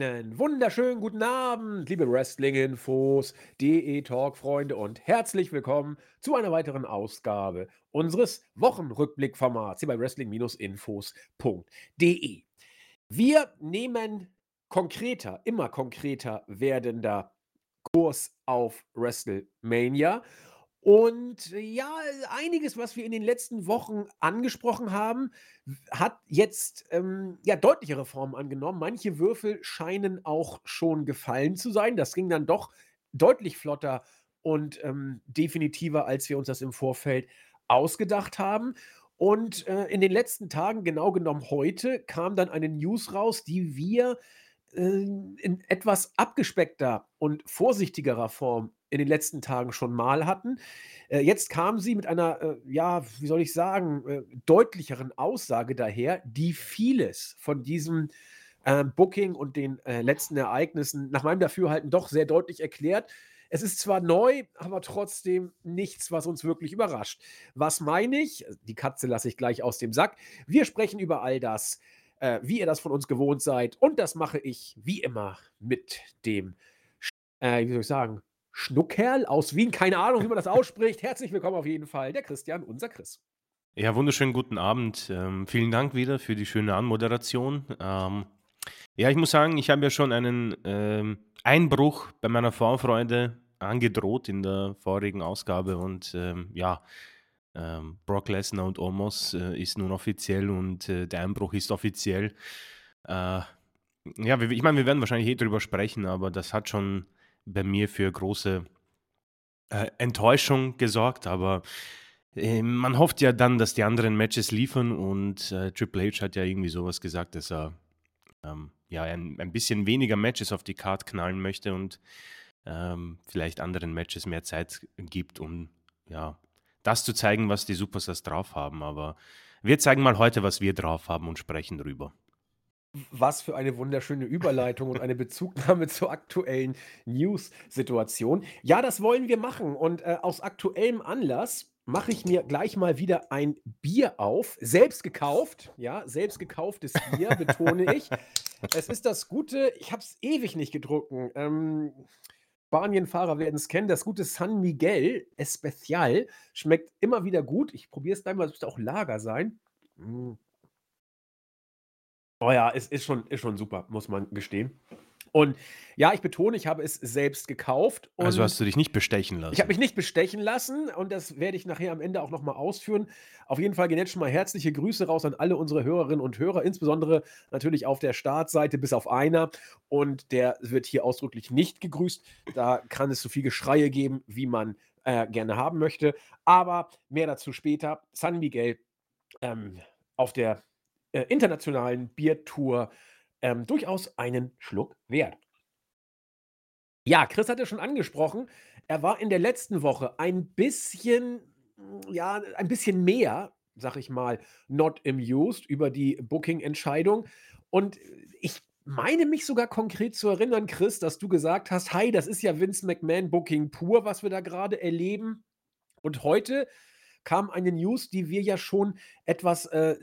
Einen wunderschönen guten Abend, liebe Wrestling-Infos, DE-Talk-Freunde und herzlich willkommen zu einer weiteren Ausgabe unseres Wochenrückblick-Formats hier bei Wrestling-Infos.de. Wir nehmen konkreter, immer konkreter werdender Kurs auf WrestleMania und ja, einiges, was wir in den letzten Wochen angesprochen haben, hat jetzt ähm, ja deutlichere Formen angenommen. Manche Würfel scheinen auch schon gefallen zu sein. Das ging dann doch deutlich flotter und ähm, definitiver, als wir uns das im Vorfeld ausgedacht haben. Und äh, in den letzten Tagen, genau genommen heute, kam dann eine News raus, die wir äh, in etwas abgespeckter und vorsichtigerer Form in den letzten Tagen schon mal hatten. Äh, jetzt kam sie mit einer, äh, ja, wie soll ich sagen, äh, deutlicheren Aussage daher, die vieles von diesem äh, Booking und den letzten Ereignissen nach meinem Dafürhalten doch sehr deutlich erklärt. Es ist zwar neu, aber trotzdem nichts, was uns wirklich überrascht. Was meine ich? Die Katze lasse ich gleich aus dem Sack. Wir sprechen über all das, äh, wie ihr das von uns gewohnt seid. Und das mache ich wie immer mit dem, äh, wie soll ich sagen, Schnuckerl aus Wien. Keine Ahnung, wie man das ausspricht. Herzlich willkommen auf jeden Fall, der Christian, unser Chris. Ja, wunderschönen guten Abend. Ähm, vielen Dank wieder für die schöne Anmoderation. Ähm, ja, ich muss sagen, ich habe ja schon einen ähm, Einbruch bei meiner Vorfreude angedroht in der vorigen Ausgabe und ähm, ja, ähm, Brock Lesnar und Omos äh, ist nun offiziell und äh, der Einbruch ist offiziell. Äh, ja, ich meine, wir werden wahrscheinlich eh drüber sprechen, aber das hat schon bei mir für große äh, Enttäuschung gesorgt, aber äh, man hofft ja dann, dass die anderen Matches liefern und äh, Triple H hat ja irgendwie sowas gesagt, dass er ähm, ja ein, ein, bisschen weniger Matches auf die Card knallen möchte und ähm, vielleicht anderen Matches mehr Zeit gibt, um ja das zu zeigen, was die Superstars drauf haben. Aber wir zeigen mal heute, was wir drauf haben und sprechen drüber. Was für eine wunderschöne Überleitung und eine Bezugnahme zur aktuellen News-Situation. Ja, das wollen wir machen. Und äh, aus aktuellem Anlass mache ich mir gleich mal wieder ein Bier auf. Selbst gekauft. Ja, selbst gekauftes Bier, betone ich. Es ist das gute, ich habe es ewig nicht gedrucken. Ähm, Spanienfahrer werden es kennen. Das gute San Miguel Especial schmeckt immer wieder gut. Ich probiere es gleich mal, es müsste auch Lager sein. Mm. Oh ja, es ist schon, ist schon super, muss man gestehen. Und ja, ich betone, ich habe es selbst gekauft. also hast du dich nicht bestechen lassen? Ich habe mich nicht bestechen lassen und das werde ich nachher am Ende auch nochmal ausführen. Auf jeden Fall gehen jetzt schon mal herzliche Grüße raus an alle unsere Hörerinnen und Hörer, insbesondere natürlich auf der Startseite bis auf einer. Und der wird hier ausdrücklich nicht gegrüßt. Da kann es so viel Geschreie geben, wie man äh, gerne haben möchte. Aber mehr dazu später. San Miguel ähm, auf der äh, internationalen Biertour ähm, durchaus einen Schluck wert. Ja, Chris hatte schon angesprochen, er war in der letzten Woche ein bisschen, mm, ja, ein bisschen mehr, sag ich mal, not amused über die Booking-Entscheidung. Und ich meine mich sogar konkret zu erinnern, Chris, dass du gesagt hast, hi, das ist ja Vince McMahon Booking pur, was wir da gerade erleben. Und heute kam eine News, die wir ja schon etwas äh,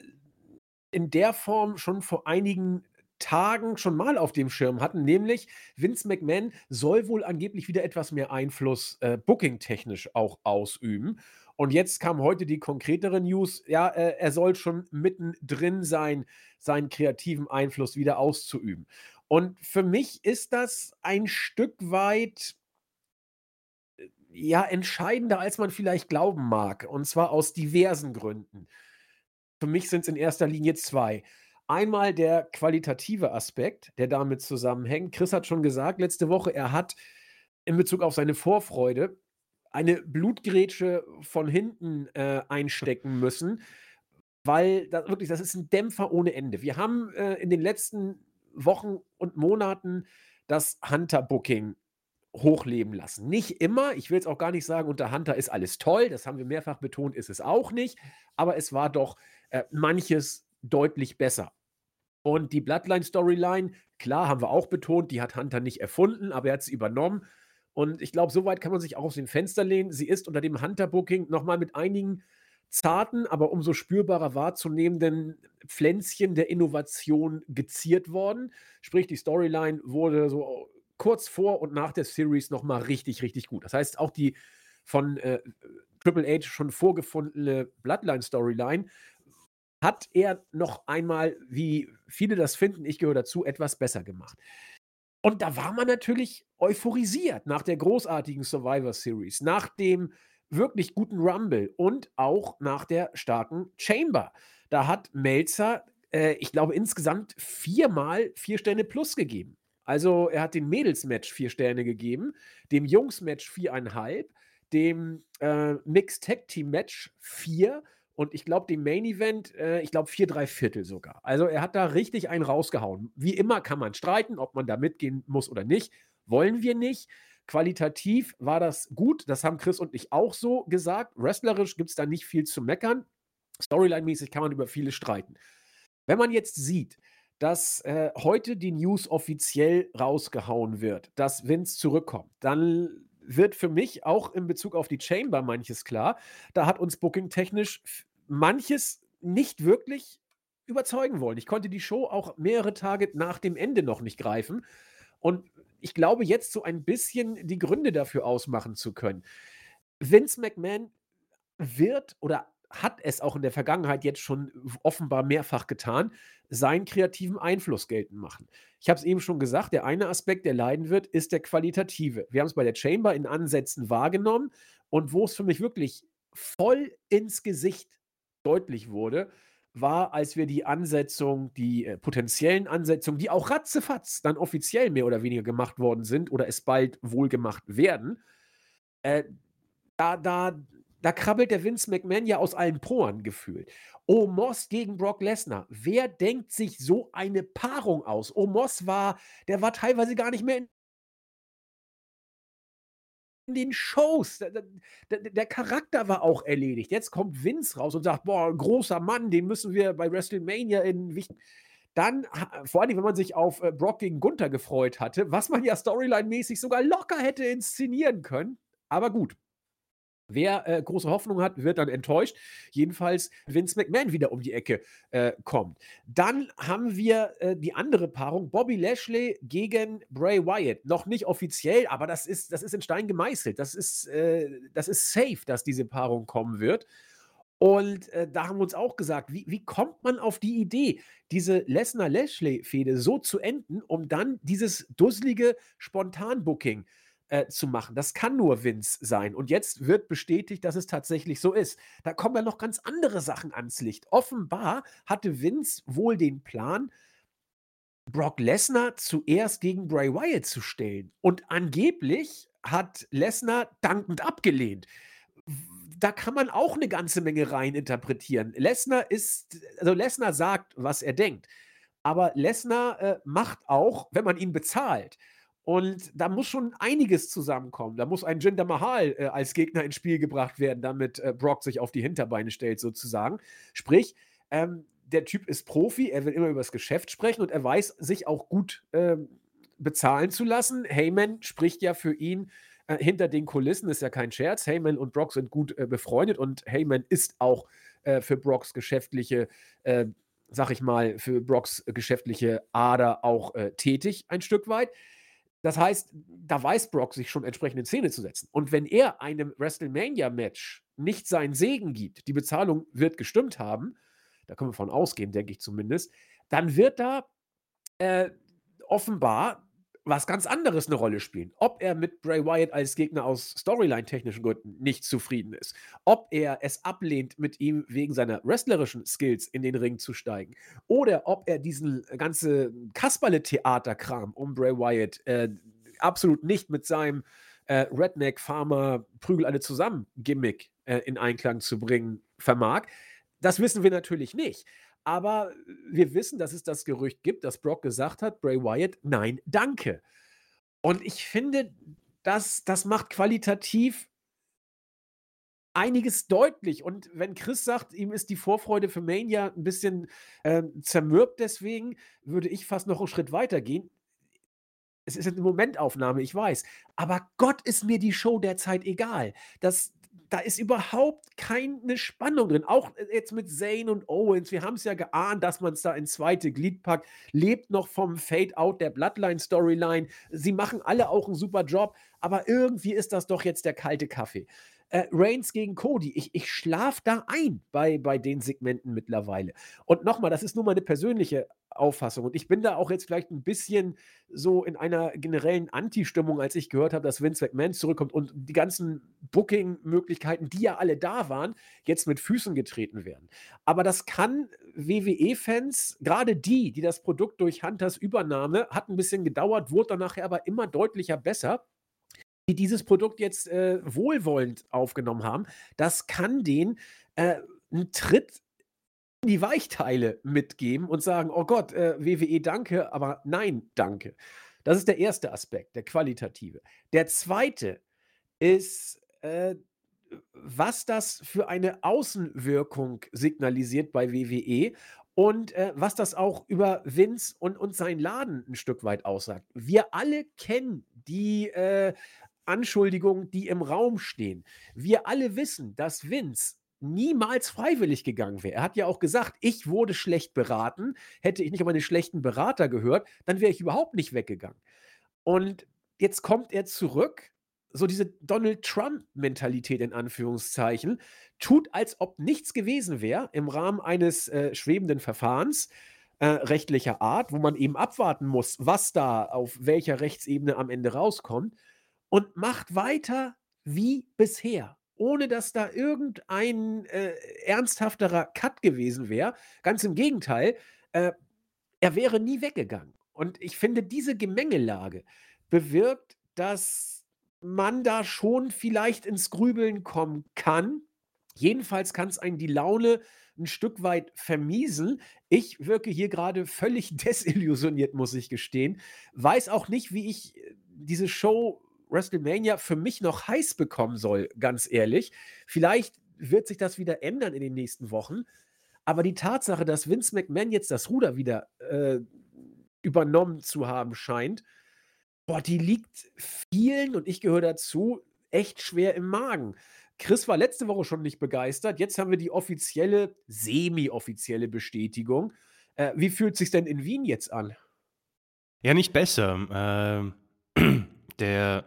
in der Form schon vor einigen Tagen schon mal auf dem Schirm hatten, nämlich Vince McMahon soll wohl angeblich wieder etwas mehr Einfluss äh, booking-technisch auch ausüben. Und jetzt kam heute die konkretere News, ja, äh, er soll schon mittendrin sein, seinen kreativen Einfluss wieder auszuüben. Und für mich ist das ein Stück weit äh, ja entscheidender, als man vielleicht glauben mag. Und zwar aus diversen Gründen. Für mich sind es in erster Linie zwei. Einmal der qualitative Aspekt, der damit zusammenhängt. Chris hat schon gesagt letzte Woche, er hat in Bezug auf seine Vorfreude eine Blutgrätsche von hinten äh, einstecken müssen, weil das wirklich, das ist ein Dämpfer ohne Ende. Wir haben äh, in den letzten Wochen und Monaten das Hunter-Booking hochleben lassen. Nicht immer, ich will jetzt auch gar nicht sagen, unter Hunter ist alles toll, das haben wir mehrfach betont, ist es auch nicht, aber es war doch äh, manches deutlich besser. Und die Bloodline-Storyline, klar, haben wir auch betont, die hat Hunter nicht erfunden, aber er hat sie übernommen. Und ich glaube, soweit kann man sich auch aus dem Fenster lehnen. Sie ist unter dem Hunter-Booking nochmal mit einigen zarten, aber umso spürbarer wahrzunehmenden Pflänzchen der Innovation geziert worden. Sprich, die Storyline wurde so kurz vor und nach der Series noch mal richtig, richtig gut. Das heißt, auch die von äh, Triple H schon vorgefundene Bloodline-Storyline hat er noch einmal, wie viele das finden, ich gehöre dazu, etwas besser gemacht. Und da war man natürlich euphorisiert nach der großartigen Survivor Series, nach dem wirklich guten Rumble und auch nach der starken Chamber. Da hat Melzer, äh, ich glaube, insgesamt viermal vier Sterne plus gegeben. Also er hat dem Mädels-Match vier Sterne gegeben, dem Jungs-Match viereinhalb, dem äh, Mixed Tag Team Match vier und ich glaube, dem Main Event, äh, ich glaube, vier, drei Viertel sogar. Also er hat da richtig einen rausgehauen. Wie immer kann man streiten, ob man da mitgehen muss oder nicht. Wollen wir nicht. Qualitativ war das gut. Das haben Chris und ich auch so gesagt. Wrestlerisch gibt es da nicht viel zu meckern. Storyline-mäßig kann man über viele streiten. Wenn man jetzt sieht, dass äh, heute die News offiziell rausgehauen wird, dass Vince zurückkommt, dann wird für mich auch in Bezug auf die Chamber manches klar. Da hat uns booking-technisch manches nicht wirklich überzeugen wollen. Ich konnte die Show auch mehrere Tage nach dem Ende noch nicht greifen. Und ich glaube, jetzt so ein bisschen die Gründe dafür ausmachen zu können. Vince McMahon wird oder hat es auch in der Vergangenheit jetzt schon offenbar mehrfach getan, seinen kreativen Einfluss geltend machen. Ich habe es eben schon gesagt, der eine Aspekt, der leiden wird, ist der qualitative. Wir haben es bei der Chamber in Ansätzen wahrgenommen und wo es für mich wirklich voll ins Gesicht deutlich wurde, war, als wir die Ansetzung, die äh, potenziellen Ansetzungen, die auch ratzefatz dann offiziell mehr oder weniger gemacht worden sind oder es bald wohl gemacht werden, äh, da, da da krabbelt der Vince McMahon ja aus allen Poren gefühlt. Omos gegen Brock Lesnar. Wer denkt sich so eine Paarung aus? Omos war, der war teilweise gar nicht mehr in den Shows. Der, Charakter war auch erledigt. Jetzt kommt Vince raus und sagt: Boah, großer Mann, den müssen wir bei WrestleMania in. Dann, vor allem, wenn man sich auf äh, Brock gegen Gunther gefreut hatte, was man ja storyline-mäßig sogar locker hätte inszenieren können. Aber gut, Wer äh, große Hoffnung hat, wird dann enttäuscht. Jedenfalls Vince McMahon wieder um die Ecke äh, kommt. Dann haben wir äh, die andere Paarung, Bobby Lashley gegen Bray Wyatt. Noch nicht offiziell, aber das ist, das ist in Stein gemeißelt. Das ist, äh, das ist safe, dass diese Paarung kommen wird. Und äh, da haben wir uns auch gesagt, wie, wie kommt man auf die Idee, diese Lesnar-Lashley-Fehde so zu enden, um dann dieses dusselige Spontan-Booking äh, äh, zu machen. Das kann nur Vince sein. Und jetzt wird bestätigt, dass es tatsächlich so ist. Da kommen ja noch ganz andere Sachen ans Licht. Offenbar hatte Vince wohl den Plan, Brock Lesnar zuerst gegen Bray Wyatt zu stellen. Und angeblich hat Lesnar dankend abgelehnt. Da kann man auch eine ganze Menge rein interpretieren. Lesnar ist, also Lesnar sagt, was er denkt. Aber Lesnar äh, macht auch, wenn man ihn bezahlt. Und da muss schon einiges zusammenkommen. Da muss ein Jinder Mahal äh, als Gegner ins Spiel gebracht werden, damit äh, Brock sich auf die Hinterbeine stellt, sozusagen. Sprich, ähm, der Typ ist Profi, er will immer über das Geschäft sprechen und er weiß, sich auch gut ähm, bezahlen zu lassen. Heyman spricht ja für ihn äh, hinter den Kulissen, ist ja kein Scherz. Heyman und Brock sind gut äh, befreundet und Heyman ist auch äh, für Brocks geschäftliche äh, sag ich mal, für Brocks geschäftliche Ader auch äh, tätig, ein Stück weit. Das heißt, da weiß Brock sich schon entsprechend in Szene zu setzen. Und wenn er einem WrestleMania-Match nicht seinen Segen gibt, die Bezahlung wird gestimmt haben, da können wir von ausgehen, denke ich zumindest, dann wird da äh, offenbar was ganz anderes eine Rolle spielen. Ob er mit Bray Wyatt als Gegner aus Storyline-technischen Gründen nicht zufrieden ist, ob er es ablehnt, mit ihm wegen seiner wrestlerischen Skills in den Ring zu steigen, oder ob er diesen ganze Kasperle-Theaterkram um Bray Wyatt äh, absolut nicht mit seinem äh, Redneck-Farmer Prügel alle zusammen Gimmick äh, in Einklang zu bringen vermag. Das wissen wir natürlich nicht. Aber wir wissen, dass es das Gerücht gibt, dass Brock gesagt hat, Bray Wyatt, nein, danke. Und ich finde, das, das macht qualitativ einiges deutlich. Und wenn Chris sagt, ihm ist die Vorfreude für Mania ein bisschen äh, zermürbt, deswegen würde ich fast noch einen Schritt weiter gehen. Es ist eine Momentaufnahme, ich weiß. Aber Gott ist mir die Show derzeit egal. Das, da ist überhaupt keine Spannung drin. Auch jetzt mit Zane und Owens. Wir haben es ja geahnt, dass man es da ins zweite Glied packt. Lebt noch vom Fade-out der Bloodline-Storyline. Sie machen alle auch einen super Job. Aber irgendwie ist das doch jetzt der kalte Kaffee. Äh, Reigns gegen Cody. Ich, ich schlafe da ein bei, bei den Segmenten mittlerweile. Und nochmal, das ist nur meine persönliche Auffassung. Und ich bin da auch jetzt vielleicht ein bisschen so in einer generellen Anti-Stimmung, als ich gehört habe, dass Vince McMahon zurückkommt und die ganzen Booking-Möglichkeiten, die ja alle da waren, jetzt mit Füßen getreten werden. Aber das kann WWE-Fans, gerade die, die das Produkt durch Hunters Übernahme, hat ein bisschen gedauert, wurde dann nachher aber immer deutlicher besser die dieses Produkt jetzt äh, wohlwollend aufgenommen haben, das kann denen äh, einen Tritt in die Weichteile mitgeben und sagen, oh Gott, äh, WWE danke, aber nein, danke. Das ist der erste Aspekt, der qualitative. Der zweite ist, äh, was das für eine Außenwirkung signalisiert bei WWE und äh, was das auch über Vince und, und seinen Laden ein Stück weit aussagt. Wir alle kennen die äh, Anschuldigungen, die im Raum stehen. Wir alle wissen, dass Vince niemals freiwillig gegangen wäre. Er hat ja auch gesagt, ich wurde schlecht beraten. Hätte ich nicht auf meine schlechten Berater gehört, dann wäre ich überhaupt nicht weggegangen. Und jetzt kommt er zurück, so diese Donald Trump-Mentalität in Anführungszeichen, tut, als ob nichts gewesen wäre im Rahmen eines äh, schwebenden Verfahrens. Äh, rechtlicher Art, wo man eben abwarten muss, was da auf welcher Rechtsebene am Ende rauskommt und macht weiter wie bisher, ohne dass da irgendein äh, ernsthafterer Cut gewesen wäre. Ganz im Gegenteil, äh, er wäre nie weggegangen. Und ich finde, diese Gemengelage bewirkt, dass man da schon vielleicht ins Grübeln kommen kann. Jedenfalls kann es einen die Laune ein Stück weit vermiesen. Ich wirke hier gerade völlig desillusioniert, muss ich gestehen. Weiß auch nicht, wie ich äh, diese Show WrestleMania für mich noch heiß bekommen soll, ganz ehrlich. Vielleicht wird sich das wieder ändern in den nächsten Wochen. Aber die Tatsache, dass Vince McMahon jetzt das Ruder wieder äh, übernommen zu haben scheint, boah, die liegt vielen, und ich gehöre dazu, echt schwer im Magen. Chris war letzte Woche schon nicht begeistert. Jetzt haben wir die offizielle, semi-offizielle Bestätigung. Äh, wie fühlt es sich denn in Wien jetzt an? Ja, nicht besser. Äh, der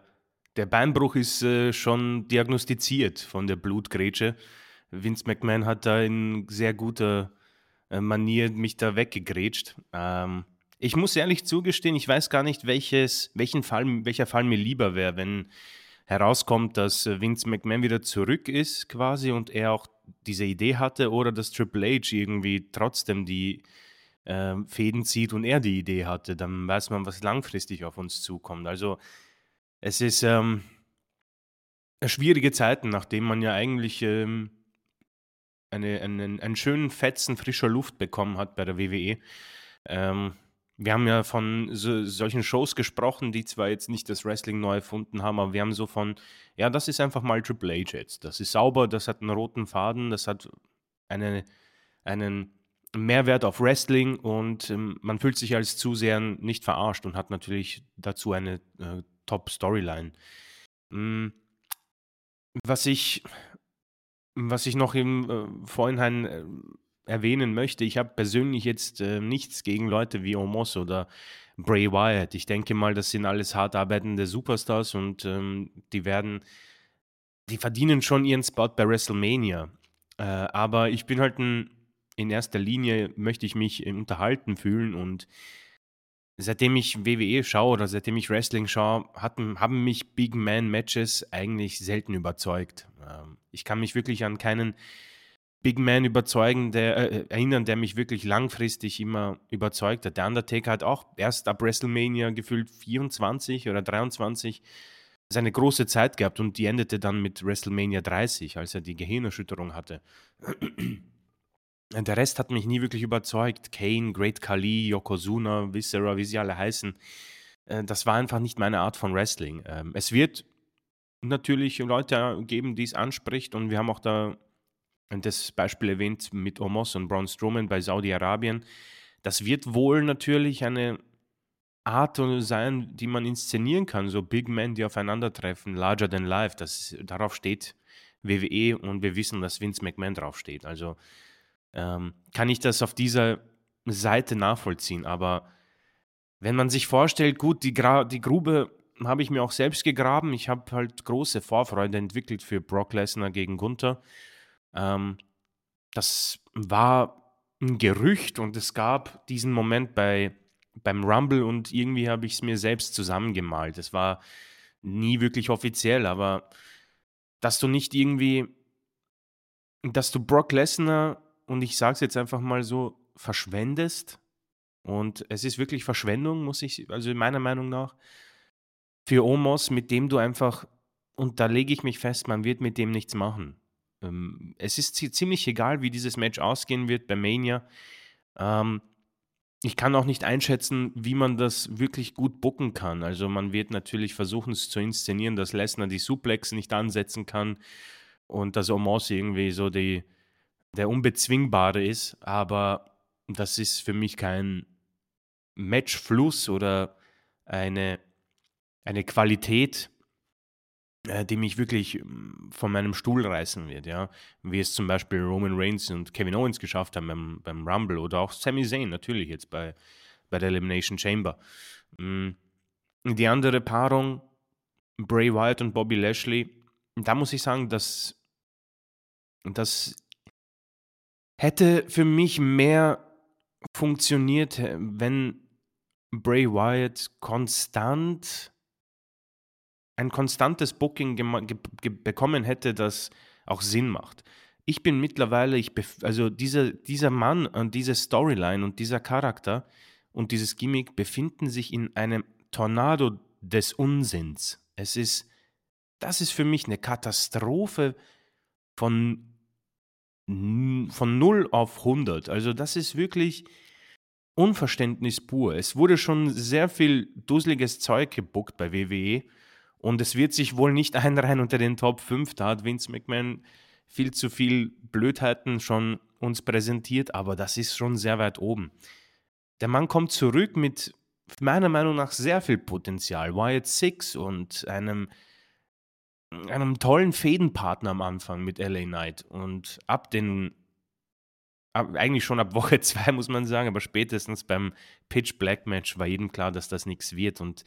der Beinbruch ist äh, schon diagnostiziert von der Blutgrätsche. Vince McMahon hat da in sehr guter äh, Manier mich da weggegrätscht. Ähm, ich muss ehrlich zugestehen, ich weiß gar nicht, welches, welchen Fall, welcher Fall mir lieber wäre, wenn herauskommt, dass äh, Vince McMahon wieder zurück ist quasi und er auch diese Idee hatte oder dass Triple H irgendwie trotzdem die äh, Fäden zieht und er die Idee hatte. Dann weiß man, was langfristig auf uns zukommt. Also es ist ähm, schwierige Zeiten, nachdem man ja eigentlich ähm, eine, einen, einen schönen Fetzen frischer Luft bekommen hat bei der WWE. Ähm, wir haben ja von so, solchen Shows gesprochen, die zwar jetzt nicht das Wrestling neu erfunden haben, aber wir haben so von, ja, das ist einfach mal Triple H jetzt. Das ist sauber, das hat einen roten Faden, das hat eine, einen Mehrwert auf Wrestling und ähm, man fühlt sich als Zuseher nicht verarscht und hat natürlich dazu eine äh, Top-Storyline. Hm, was ich, was ich noch im äh, Vorhinein äh, erwähnen möchte, ich habe persönlich jetzt äh, nichts gegen Leute wie Omos oder Bray Wyatt. Ich denke mal, das sind alles hart arbeitende Superstars und ähm, die werden, die verdienen schon ihren Spot bei WrestleMania. Äh, aber ich bin halt ein, in erster Linie möchte ich mich unterhalten fühlen und seitdem ich WWE schaue oder seitdem ich Wrestling schaue, hatten, haben mich Big Man Matches eigentlich selten überzeugt. Ähm, ich kann mich wirklich an keinen Big Man überzeugen, der, äh, erinnern, der mich wirklich langfristig immer überzeugt hat. Der Undertaker hat auch erst ab WrestleMania gefühlt 24 oder 23 seine große Zeit gehabt und die endete dann mit WrestleMania 30, als er die Gehirnerschütterung hatte. Der Rest hat mich nie wirklich überzeugt. Kane, Great Khali, Yokozuna, Viscera, wie sie alle heißen. Äh, das war einfach nicht meine Art von Wrestling. Ähm, es wird natürlich Leute geben, die es anspricht und wir haben auch da das Beispiel erwähnt mit Omos und Braun Strowman bei Saudi-Arabien. Das wird wohl natürlich eine Art sein, die man inszenieren kann, so Big Men, die aufeinandertreffen, larger than life. Das, darauf steht WWE und wir wissen, dass Vince McMahon draufsteht. Also ähm, kann ich das auf dieser Seite nachvollziehen. Aber wenn man sich vorstellt, gut, die, Gra die Grube habe ich mir auch selbst gegraben. Ich habe halt große Vorfreude entwickelt für Brock Lesnar gegen Gunther. Ähm, das war ein Gerücht und es gab diesen Moment bei, beim Rumble und irgendwie habe ich es mir selbst zusammengemalt. Es war nie wirklich offiziell, aber dass du nicht irgendwie, dass du Brock Lesnar und ich sage es jetzt einfach mal so, verschwendest. Und es ist wirklich Verschwendung, muss ich, also meiner Meinung nach, für Omos, mit dem du einfach, und da lege ich mich fest, man wird mit dem nichts machen. Ähm, es ist ziemlich egal, wie dieses Match ausgehen wird bei Mania. Ähm, ich kann auch nicht einschätzen, wie man das wirklich gut bucken kann. Also man wird natürlich versuchen, es zu inszenieren, dass Lesnar die Suplex nicht ansetzen kann und dass Omos irgendwie so die, der Unbezwingbare ist. Aber das ist für mich kein Matchfluss oder eine, eine Qualität, äh, die mich wirklich ähm, von meinem Stuhl reißen wird, ja. Wie es zum Beispiel Roman Reigns und Kevin Owens geschafft haben beim, beim Rumble oder auch Sami Zayn natürlich jetzt bei, bei der Elimination Chamber. Mm, die andere Paarung, Bray Wyatt und Bobby Lashley, da muss ich sagen, dass das hätte für mich mehr funktioniert, wenn Bray Wyatt konstant ein konstantes Booking bekommen hätte, das auch Sinn macht. Ich bin mittlerweile, ich also dieser, dieser Mann und diese Storyline und dieser Charakter und dieses Gimmick befinden sich in einem Tornado des Unsinns. Es ist, das ist für mich eine Katastrophe von, von 0 auf 100. Also das ist wirklich Unverständnis pur. Es wurde schon sehr viel dusseliges Zeug gebuckt bei WWE und es wird sich wohl nicht einreihen unter den Top 5. Da hat Vince McMahon viel zu viel Blödheiten schon uns präsentiert, aber das ist schon sehr weit oben. Der Mann kommt zurück mit meiner Meinung nach sehr viel Potenzial. Wyatt Six und einem, einem tollen Fädenpartner am Anfang mit LA Knight. Und ab den, ab, eigentlich schon ab Woche 2 muss man sagen, aber spätestens beim Pitch Black Match war jedem klar, dass das nichts wird. Und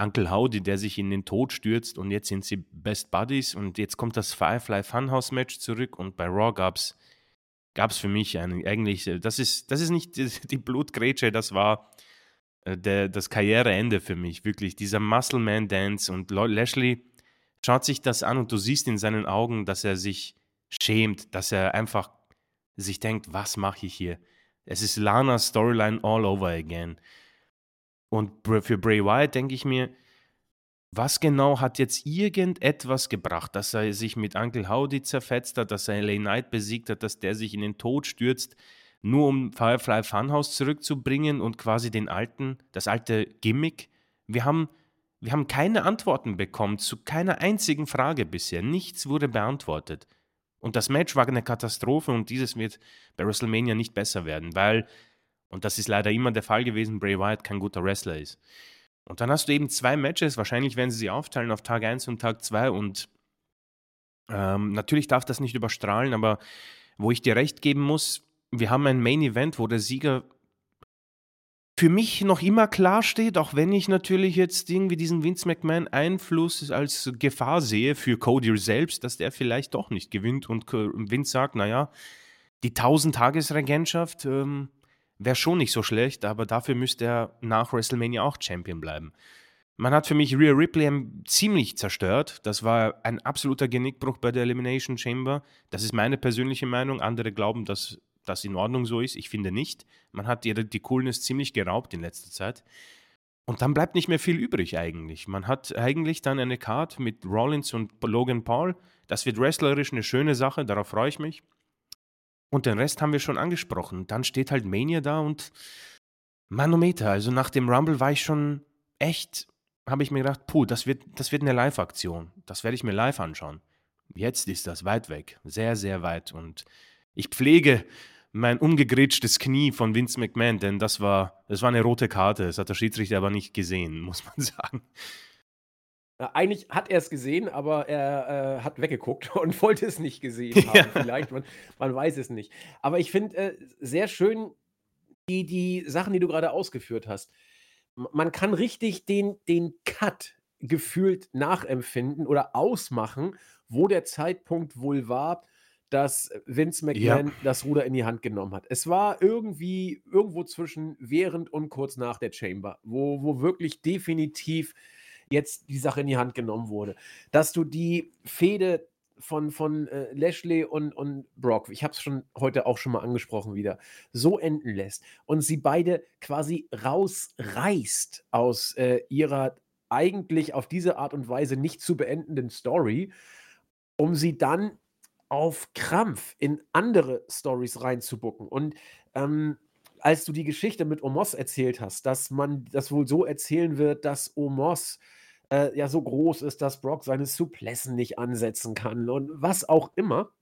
Uncle Howdy, der sich in den Tod stürzt und jetzt sind sie Best Buddies und jetzt kommt das Firefly Funhouse Match zurück und bei Raw gab es gab's für mich ein, eigentlich, äh, das ist, das ist nicht die, die Blutgrätsche, das war äh, der, das Karriereende für mich, wirklich. Dieser Muscle Man Dance und Lashley schaut sich das an und du siehst in seinen Augen, dass er sich schämt, dass er einfach sich denkt, was mache ich hier? Es ist Lana's Storyline all over again. Und für Bray Wyatt denke ich mir, was genau hat jetzt irgendetwas gebracht, dass er sich mit Uncle Howdy zerfetzt hat, dass er LA Knight besiegt hat, dass der sich in den Tod stürzt, nur um Firefly Funhouse zurückzubringen und quasi den alten, das alte Gimmick? Wir haben, wir haben keine Antworten bekommen zu keiner einzigen Frage bisher. Nichts wurde beantwortet. Und das Match war eine Katastrophe und dieses wird bei WrestleMania nicht besser werden, weil und das ist leider immer der Fall gewesen, Bray Wyatt kein guter Wrestler ist. Und dann hast du eben zwei Matches, wahrscheinlich werden sie sie aufteilen auf Tag 1 und Tag 2 und ähm, natürlich darf das nicht überstrahlen, aber wo ich dir recht geben muss, wir haben ein Main Event, wo der Sieger für mich noch immer klar steht, auch wenn ich natürlich jetzt irgendwie diesen Vince McMahon Einfluss als Gefahr sehe für Cody selbst, dass der vielleicht doch nicht gewinnt und Vince sagt, naja, die 1000 Tagesregentschaft, ähm, wäre schon nicht so schlecht, aber dafür müsste er nach WrestleMania auch Champion bleiben. Man hat für mich Rhea Ripley ziemlich zerstört. Das war ein absoluter Genickbruch bei der Elimination Chamber. Das ist meine persönliche Meinung. Andere glauben, dass das in Ordnung so ist. Ich finde nicht. Man hat ihr die Coolness ziemlich geraubt in letzter Zeit. Und dann bleibt nicht mehr viel übrig eigentlich. Man hat eigentlich dann eine Card mit Rollins und Logan Paul. Das wird wrestlerisch eine schöne Sache, darauf freue ich mich. Und den Rest haben wir schon angesprochen. Dann steht halt Mania da und Manometer. Also nach dem Rumble war ich schon echt, habe ich mir gedacht, puh, das wird, das wird eine Live-Aktion. Das werde ich mir live anschauen. Jetzt ist das weit weg. Sehr, sehr weit. Und ich pflege mein umgegrätschtes Knie von Vince McMahon, denn das war, das war eine rote Karte. Das hat der Schiedsrichter aber nicht gesehen, muss man sagen. Äh, eigentlich hat er es gesehen, aber er, äh, hat weggeguckt und wollte es nicht gesehen haben Ja. vielleicht, man man weiß es nicht. Aber ich finde, äh, sehr schön die die Sachen, die du grade ausgeführt hast. Man kann richtig den den Cut gefühlt nachempfinden oder ausmachen, wo der Zeitpunkt wohl war, dass Vince Ja. McMahon das Ruder in die Hand genommen hat. Es war irgendwie irgendwo zwischen während und kurz nach der Chamber, wo wo wirklich definitiv jetzt die Sache in die Hand genommen wurde. Dass du die Fehde von von, äh, Lashley und und Brock, ich habe es schon heute auch schon mal angesprochen wieder, so enden lässt und sie beide quasi rausreißt aus, äh, ihrer eigentlich auf diese Art und Weise nicht zu beendenden Story, um sie dann auf Krampf in andere Storys reinzubutten. Und, ähm, als du die Geschichte mit Omos erzählt hast, dass man das wohl so erzählen wird, dass Omos, äh, ja so groß ist, dass Brock seine Suplessen nicht ansetzen kann und was auch immer.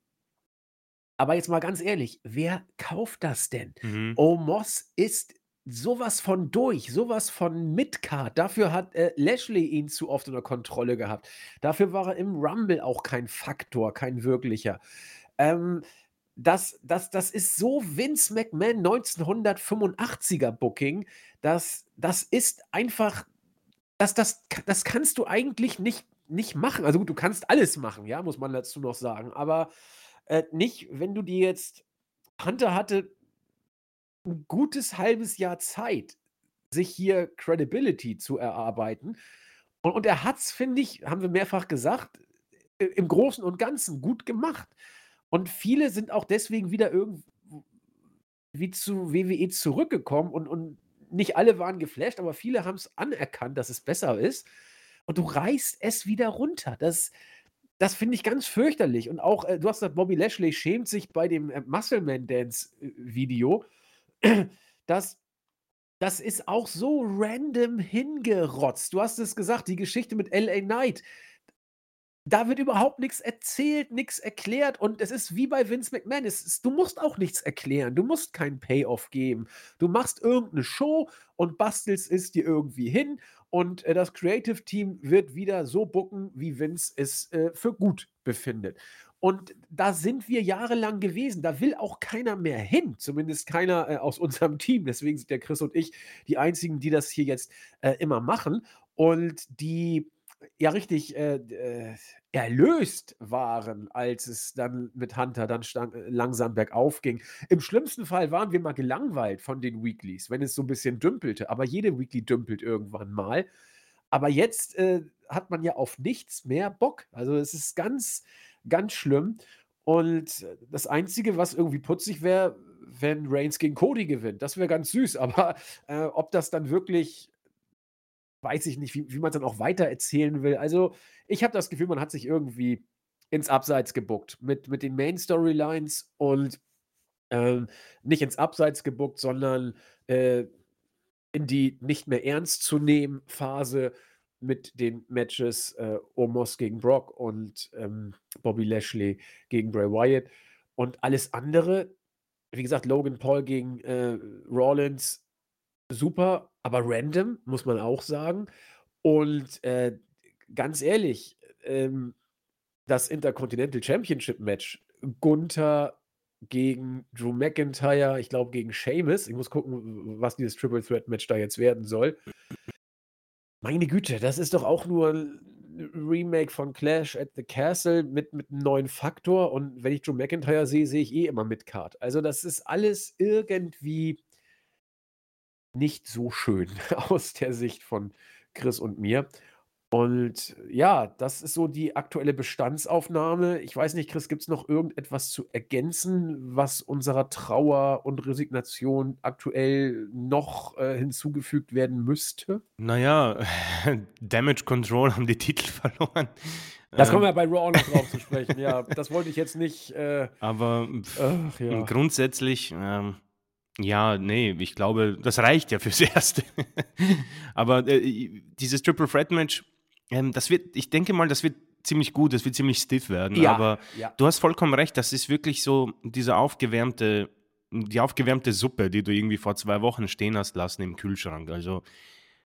Aber jetzt mal ganz ehrlich, wer kauft das denn? Mhm. Omos ist so was von durch, so was von Mid-Card. Dafür hat, äh, Lashley ihn zu oft unter Kontrolle gehabt. Dafür war er im Rumble auch kein Faktor, kein wirklicher. Ähm, das das das ist so Vince McMahon 1985er Booking. Das das ist einfach das das das kannst du eigentlich nicht nicht machen. Also gut, du kannst alles machen, ja, muss man dazu noch sagen, aber, äh, nicht, wenn du dir jetzt Hunter hatte 'n gutes 1/2 Jahr Zeit, sich hier Credibility zu erarbeiten. U und er hat's, finde ich, haben wir mehrfach gesagt, im Großen und Ganzen gut gemacht. Und viele sind auch deswegen wieder irgend w wie zu WWE zurückgekommen und und nicht alle waren geflasht, aber viele haben's anerkannt, dass es besser ist. Und du reißt es wieder runter. Das das finde ich ganz fürchterlich. Und auch, äh, du hast gesagt, Bobby Lashley schämt sich bei dem, äh, Muscle Man Dance, äh, Video. Das das ist auch so random hingerotzt. Du hast es gesagt, die Geschichte mit LA Knight. Da wird überhaupt nix erzählt, nix erklärt und es ist wie bei Vince McMahon. Ist du musst auch nichts erklären. Du musst keinen Payoff geben. Du machst irgend 'ne Show und bastelst es dir irgendwie hin und, äh, das Creative Team wird wieder so booken, wie Vince es, äh, für gut befindet. Und da sind wir jahrelang gewesen. Da will auch keiner mehr hin, zumindest keiner, äh, aus unserem Team. Deswegen sind ja Chris und ich die einzigen, die das hier jetzt, äh, immer machen und die ja richtig, äh, äh, erlöst waren, als es dann mit Hunter dann stand äh, langsam bergauf ging. Im schlimmsten Fall waren wir mal gelangweilt von den Weeklys, wenn es so 'n bisschen dümpelte, aber jede Weekly dümpelt irgendwann mal. Aber jetzt, äh, hat man ja auf nichts mehr Bock. Also, es ist ganz, ganz schlimm. Und das Einzige, was irgendwie putzig wäre, wenn Reigns gegen Cody gewinnt. Das wäre ganz süß, aber, äh, ob das dann wirklich weiß ich nicht, wie wie man's dann auch weitererzählen will. Also, ich habe das Gefühl, man hat sich irgendwie ins Abseits gebookt mit mit den Main Storylines und, ähm, nicht ins Abseits gebookt, sondern, äh, in die nicht mehr ernst zu nehmen Phase mit den Matches, äh, Omos gegen Brock und, ähm, Bobby Lashley gegen Bray Wyatt. Und alles andere wie gesagt, Logan Paul gegen, äh, Rollins, super, aber random, muss man auch sagen. Und, äh, ganz ehrlich, ähm, das Intercontinental Championship Match, Gunther gegen Drew McIntyre, ich glaube gegen Sheamus. Ich muss gucken, was dieses Triple Threat Match da jetzt werden soll. Meine Güte, das ist doch auch nur 'n Remake von Clash at the Castle mit mit 'nem neuen Faktor und wenn ich Drew McIntyre sehe, sehe ich eh immer Mid-Card. Also, das ist alles irgendwie nicht so schön aus der Sicht von Chris und mir. Und ja, das ist so die aktuelle Bestandsaufnahme. Ich weiß nicht, Chris, gibt's noch irgendetwas zu ergänzen, was unserer Trauer und Resignation aktuell noch, äh, hinzugefügt werden müsste? Na ja, Damage Control haben die Titel verloren. Das kommen Ähm wir bei Raw noch drauf zu sprechen. Ja, das wollte ich jetzt nicht, äh Aber ach ja. grundsätzlich, ähm, ja, ne, ich glaube, das reicht ja fürs Erste. Aber, äh, dieses Triple Threat Match, ähm, das wird ich denke mal, das wird ziemlich gut, das wird ziemlich stiff werden. Ja, Aber ja. du hast vollkommen recht, das ist wirklich so diese aufgewärmte die aufgewärmte Suppe, die du irgendwie vor 2 Wochen stehen hast lassen im Kühlschrank. Also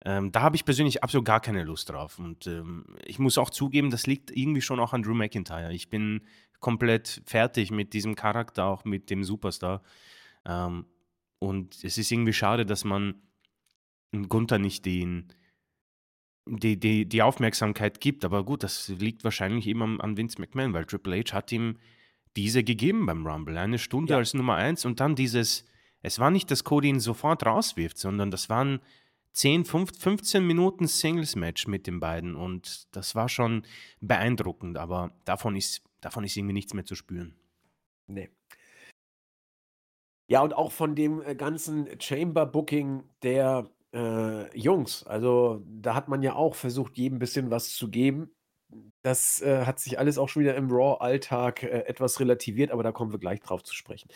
Ähm, da habe ich persönlich absolut gar keine Lust drauf. Und ähm, ich muss auch zugeben, das liegt irgendwie schon auch an Drew McIntyre. Ich bin komplett fertig mit diesem Charakter, auch mit dem Superstar. Ähm, und es ist irgendwie schade, dass man Gunther nicht den, die, die, die Aufmerksamkeit gibt. Aber gut, das liegt wahrscheinlich eben an, Vince McMahon, weil Triple H hat ihm diese gegeben beim Rumble. Eine Stunde ja. als Nummer eins und dann dieses, es war nicht, dass Cody ihn sofort rauswirft, sondern das waren 10, 15 Minuten Singles-Match mit den beiden und das war schon beeindruckend, aber davon ist, davon ist irgendwie nichts mehr zu spüren. Nee. Ja, und auch von dem äh, ganzen Chamber-Booking der äh, Jungs. Also da hat man ja auch versucht, jedem ein bisschen was zu geben. Das äh, hat sich alles auch schon wieder im Raw-Alltag äh, etwas relativiert, aber da kommen wir gleich drauf zu sprechen.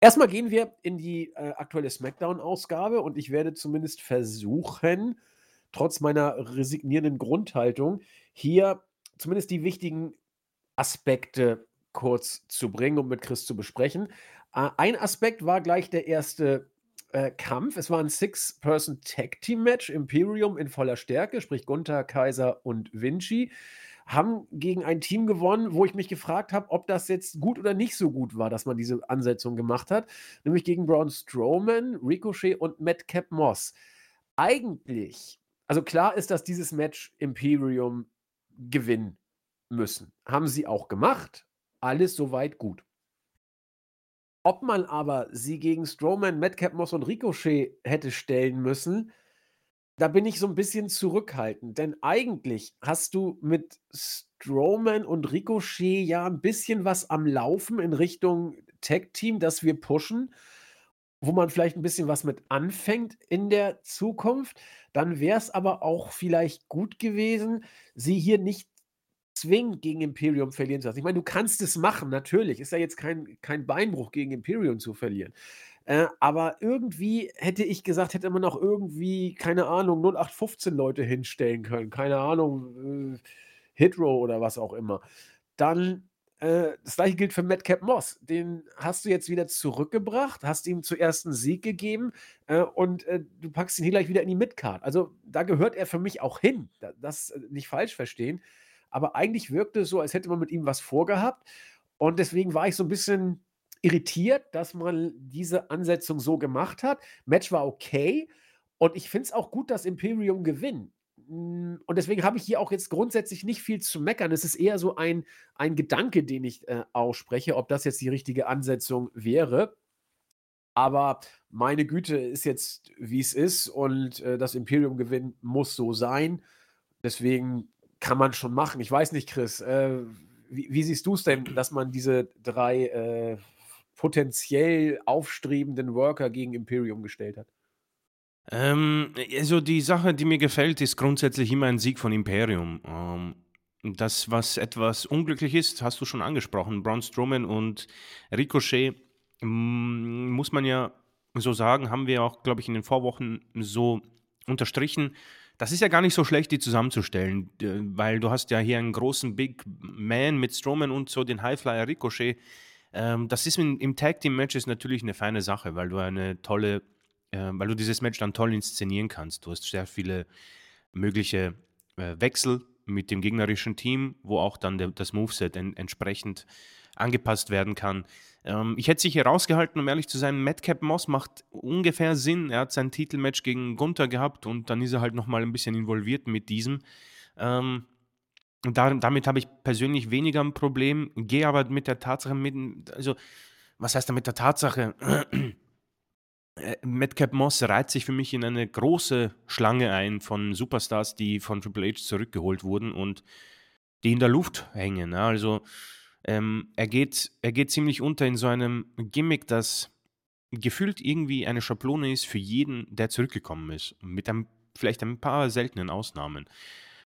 Erstmal gehen wir in die äh, aktuelle SmackDown-Ausgabe und ich werde zumindest versuchen, trotz meiner resignierenden Grundhaltung, hier zumindest die wichtigen Aspekte kurz zu bringen und mit Chris zu besprechen. Äh, ein Aspekt war gleich der erste äh, Kampf. Es war ein Six-Person-Tag-Team-Match, Imperium in voller Stärke, sprich Gunther, Kaiser und Vinci haben gegen ein Team gewonnen, wo ich mich gefragt habe, ob das jetzt gut oder nicht so gut war, dass man diese Ansetzung gemacht hat, nämlich gegen Braun Strowman, Ricochet und Madcap Moss. Eigentlich, also klar ist, dass dieses Match Imperium gewinnen müssen. Haben sie auch gemacht. Alles soweit gut. Ob man aber sie gegen Strowman, Madcap Moss und Ricochet hätte stellen müssen, da bin ich so ein bisschen zurückhaltend, denn eigentlich hast du mit Strowman und Ricochet ja ein bisschen was am Laufen in Richtung Tag-Team, das wir pushen, wo man vielleicht ein bisschen was mit anfängt in der Zukunft. Dann wäre es aber auch vielleicht gut gewesen, sie hier nicht zwingend gegen Imperium verlieren zu lassen. Ich meine, du kannst es machen, natürlich. Ist ja jetzt kein kein Beinbruch, gegen Imperium zu verlieren. Äh, aber irgendwie hätte ich gesagt, hätte man noch irgendwie, keine Ahnung, 0815 Leute hinstellen können. Keine Ahnung, äh, Hitro oder was auch immer. Dann, äh, das gleiche gilt für Madcap Moss. Den hast du jetzt wieder zurückgebracht, hast ihm zuerst einen Sieg gegeben äh, und äh, du packst ihn hier gleich wieder in die Midcard. Also da gehört er für mich auch hin. Das äh, nicht falsch verstehen. Aber eigentlich wirkte es so, als hätte man mit ihm was vorgehabt. Und deswegen war ich so ein bisschen irritiert, dass man diese Ansetzung so gemacht hat. Match war okay und ich finde es auch gut, dass Imperium gewinnt. Hm, und deswegen habe ich hier auch jetzt grundsätzlich nicht viel zu meckern. Es ist eher so ein, ein Gedanke, den ich äh, ausspreche, ob das jetzt die richtige Ansetzung wäre. Aber meine Güte ist jetzt, wie es ist und äh, das Imperium gewinnen muss so sein. Deswegen kann man schon machen. Ich weiß nicht, Chris, äh, wie, wie, siehst du es denn, dass man diese drei äh, potenziell aufstrebenden Worker gegen Imperium gestellt hat? Ähm, also die Sache, die mir gefällt, ist grundsätzlich immer ein Sieg von Imperium. Ähm, das, was etwas unglücklich ist, hast du schon angesprochen. Braun Strowman und Ricochet, mm, muss man ja so sagen, haben wir auch, glaube ich, in den Vorwochen so unterstrichen. Das ist ja gar nicht so schlecht, die zusammenzustellen, weil du hast ja hier einen großen Big Man mit Strowman und so den Highflyer Ricochet ähm, das ist im Tag Team Matches natürlich eine feine Sache, weil du eine tolle, äh, weil du dieses Match dann toll inszenieren kannst. Du hast sehr viele mögliche äh, Wechsel mit dem gegnerischen Team, wo auch dann das Moveset en, entsprechend angepasst werden kann. Ähm, ich hätte sich hier rausgehalten, um ehrlich zu sein, Madcap Moss macht ungefähr Sinn. Er hat sein Titelmatch gegen Gunther gehabt und dann ist er halt nochmal ein bisschen involviert mit diesem. Ähm, da, damit habe ich persönlich weniger ein Problem, gehe aber mit der Tatsache mit, also was heißt da mit der Tatsache? Äh, Madcap Moss reiht sich für mich in eine große Schlange ein von Superstars, die von Triple H zurückgeholt wurden und die in der Luft hängen. Also ähm, er, geht, er geht ziemlich unter in so einem Gimmick, das gefühlt irgendwie eine Schablone ist für jeden, der zurückgekommen ist. Mit einem, vielleicht ein paar seltenen Ausnahmen.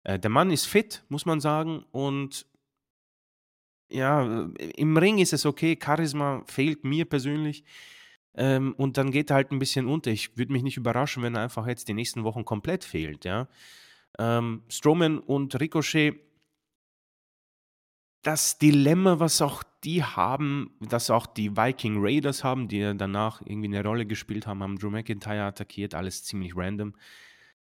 Äh, der Mann ist fit, muss man sagen, und ja, im Ring ist es okay, Charisma fehlt mir persönlich. Ähm, und dann geht er halt ein bisschen unter. Ich würde mich nicht überraschen, wenn er einfach jetzt die nächsten Wochen komplett fehlt, ja. Ähm, Strowman und Ricochet, das Dilemma, was auch die haben, das auch die Viking Raiders haben, die danach irgendwie eine Rolle gespielt haben, haben Drew McIntyre attackiert, alles ziemlich random.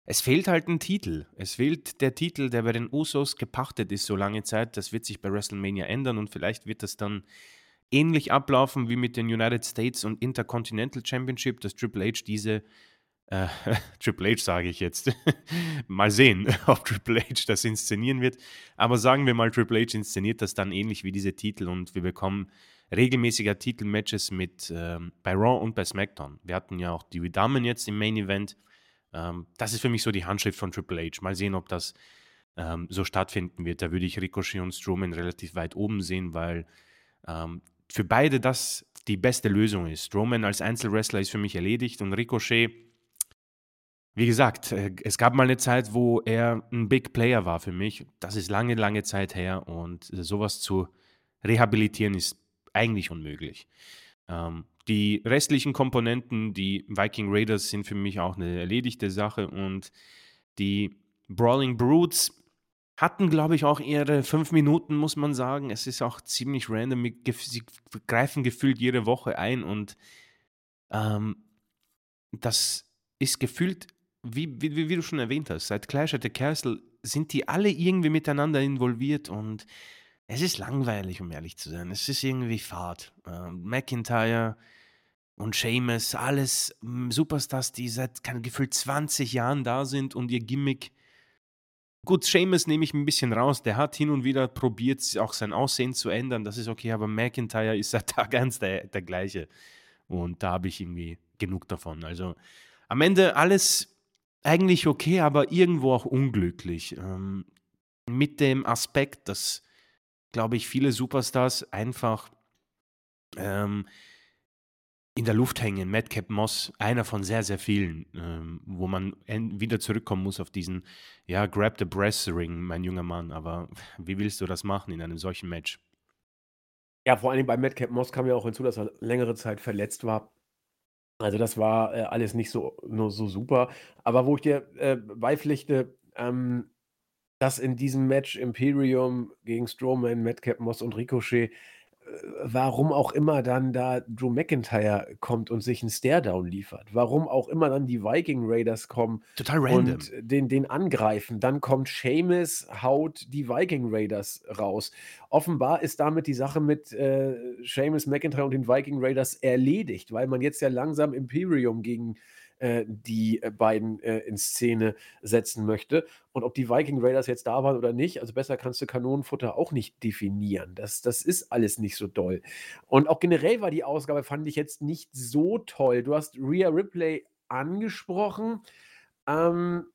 es fehlt halt ein Titel. Es fehlt der Titel, der bei den Usos gepachtet ist so lange Zeit. Das wird sich bei WrestleMania ändern und vielleicht wird das dann ähnlich ablaufen wie mit den United States und Intercontinental Championship, dass Triple H diese äh, Triple H sage ich jetzt. mal sehen, ob Triple H das inszenieren wird. Aber sagen wir mal, Triple H inszeniert das dann ähnlich wie diese Titel und wir bekommen regelmäßiger Titelmatches mit ähm, bei Raw und bei SmackDown. Wir hatten ja auch die Damen jetzt im Main Event. Ähm, das ist für mich so die Handschrift von Triple H. Mal sehen, ob das ähm, so stattfinden wird. Da würde ich Ricochet und Strowman relativ weit oben sehen, weil ähm, für beide das die beste Lösung ist. Strowman als Einzelwrestler ist für mich erledigt und Ricochet, wie gesagt, äh, es gab mal eine Zeit, wo er ein Big Player war für mich. Das ist lange, lange Zeit her und äh, sowas zu rehabilitieren ist eigentlich unmöglich. Ähm, die restlichen Komponenten, die Viking Raiders, sind für mich auch eine erledigte Sache und die Brawling Brutes hatten, glaube ich, auch ihre fünf Minuten, muss man sagen. Es ist auch ziemlich random. Sie greifen gefühlt jede Woche ein und ähm, das ist gefühlt, wie, wie, wie, du schon erwähnt hast, seit Clash at the Castle sind die alle irgendwie miteinander involviert und es ist langweilig, um ehrlich zu sein. Es ist irgendwie fad. Ähm, McIntyre und Seamus, alles Superstars, die seit keine, gefühlt 20 Jahren da sind und ihr Gimmick. Gut, Seamus nehme ich ein bisschen raus. Der hat hin und wieder probiert, auch sein Aussehen zu ändern. Das ist okay, aber McIntyre ist seit Tag 1 der, der gleiche. Und da habe ich irgendwie genug davon. Also am Ende alles eigentlich okay, aber irgendwo auch unglücklich. Ähm, mit dem Aspekt, dass glaube ich, viele Superstars einfach ähm, in der Luft hängen. Madcap Moss, einer von sehr, sehr vielen, ähm, wo man wieder zurückkommen muss auf diesen, ja, grab the breast ring, mein junger Mann. Aber wie willst du das machen in einem solchen Match? Ja, vor allem bei Madcap Moss kam ja auch hinzu, dass er längere Zeit verletzt war. Also das war äh, alles nicht so, nur so super. Aber wo ich dir äh, beipflichte, ähm, dass in diesem Match Imperium gegen Strowman, Madcap Moss und Ricochet, warum auch immer dann da Drew McIntyre kommt und sich einen Staredown liefert. Warum auch immer dann die Viking Raiders kommen Total random. und den, den angreifen. Dann kommt Seamus, haut die Viking Raiders raus. Offenbar ist damit die Sache mit äh, Seamus McIntyre und den Viking Raiders erledigt, weil man jetzt ja langsam Imperium gegen äh, die äh, beiden äh, in Szene setzen möchte. Und ob die Viking Raiders jetzt da waren oder nicht, also besser kannst du Kanonenfutter auch nicht definieren. Das, das ist alles nicht so doll. Und auch generell war die Ausgabe, fand ich jetzt nicht so toll. Du hast Rhea Ripley angesprochen. Ähm,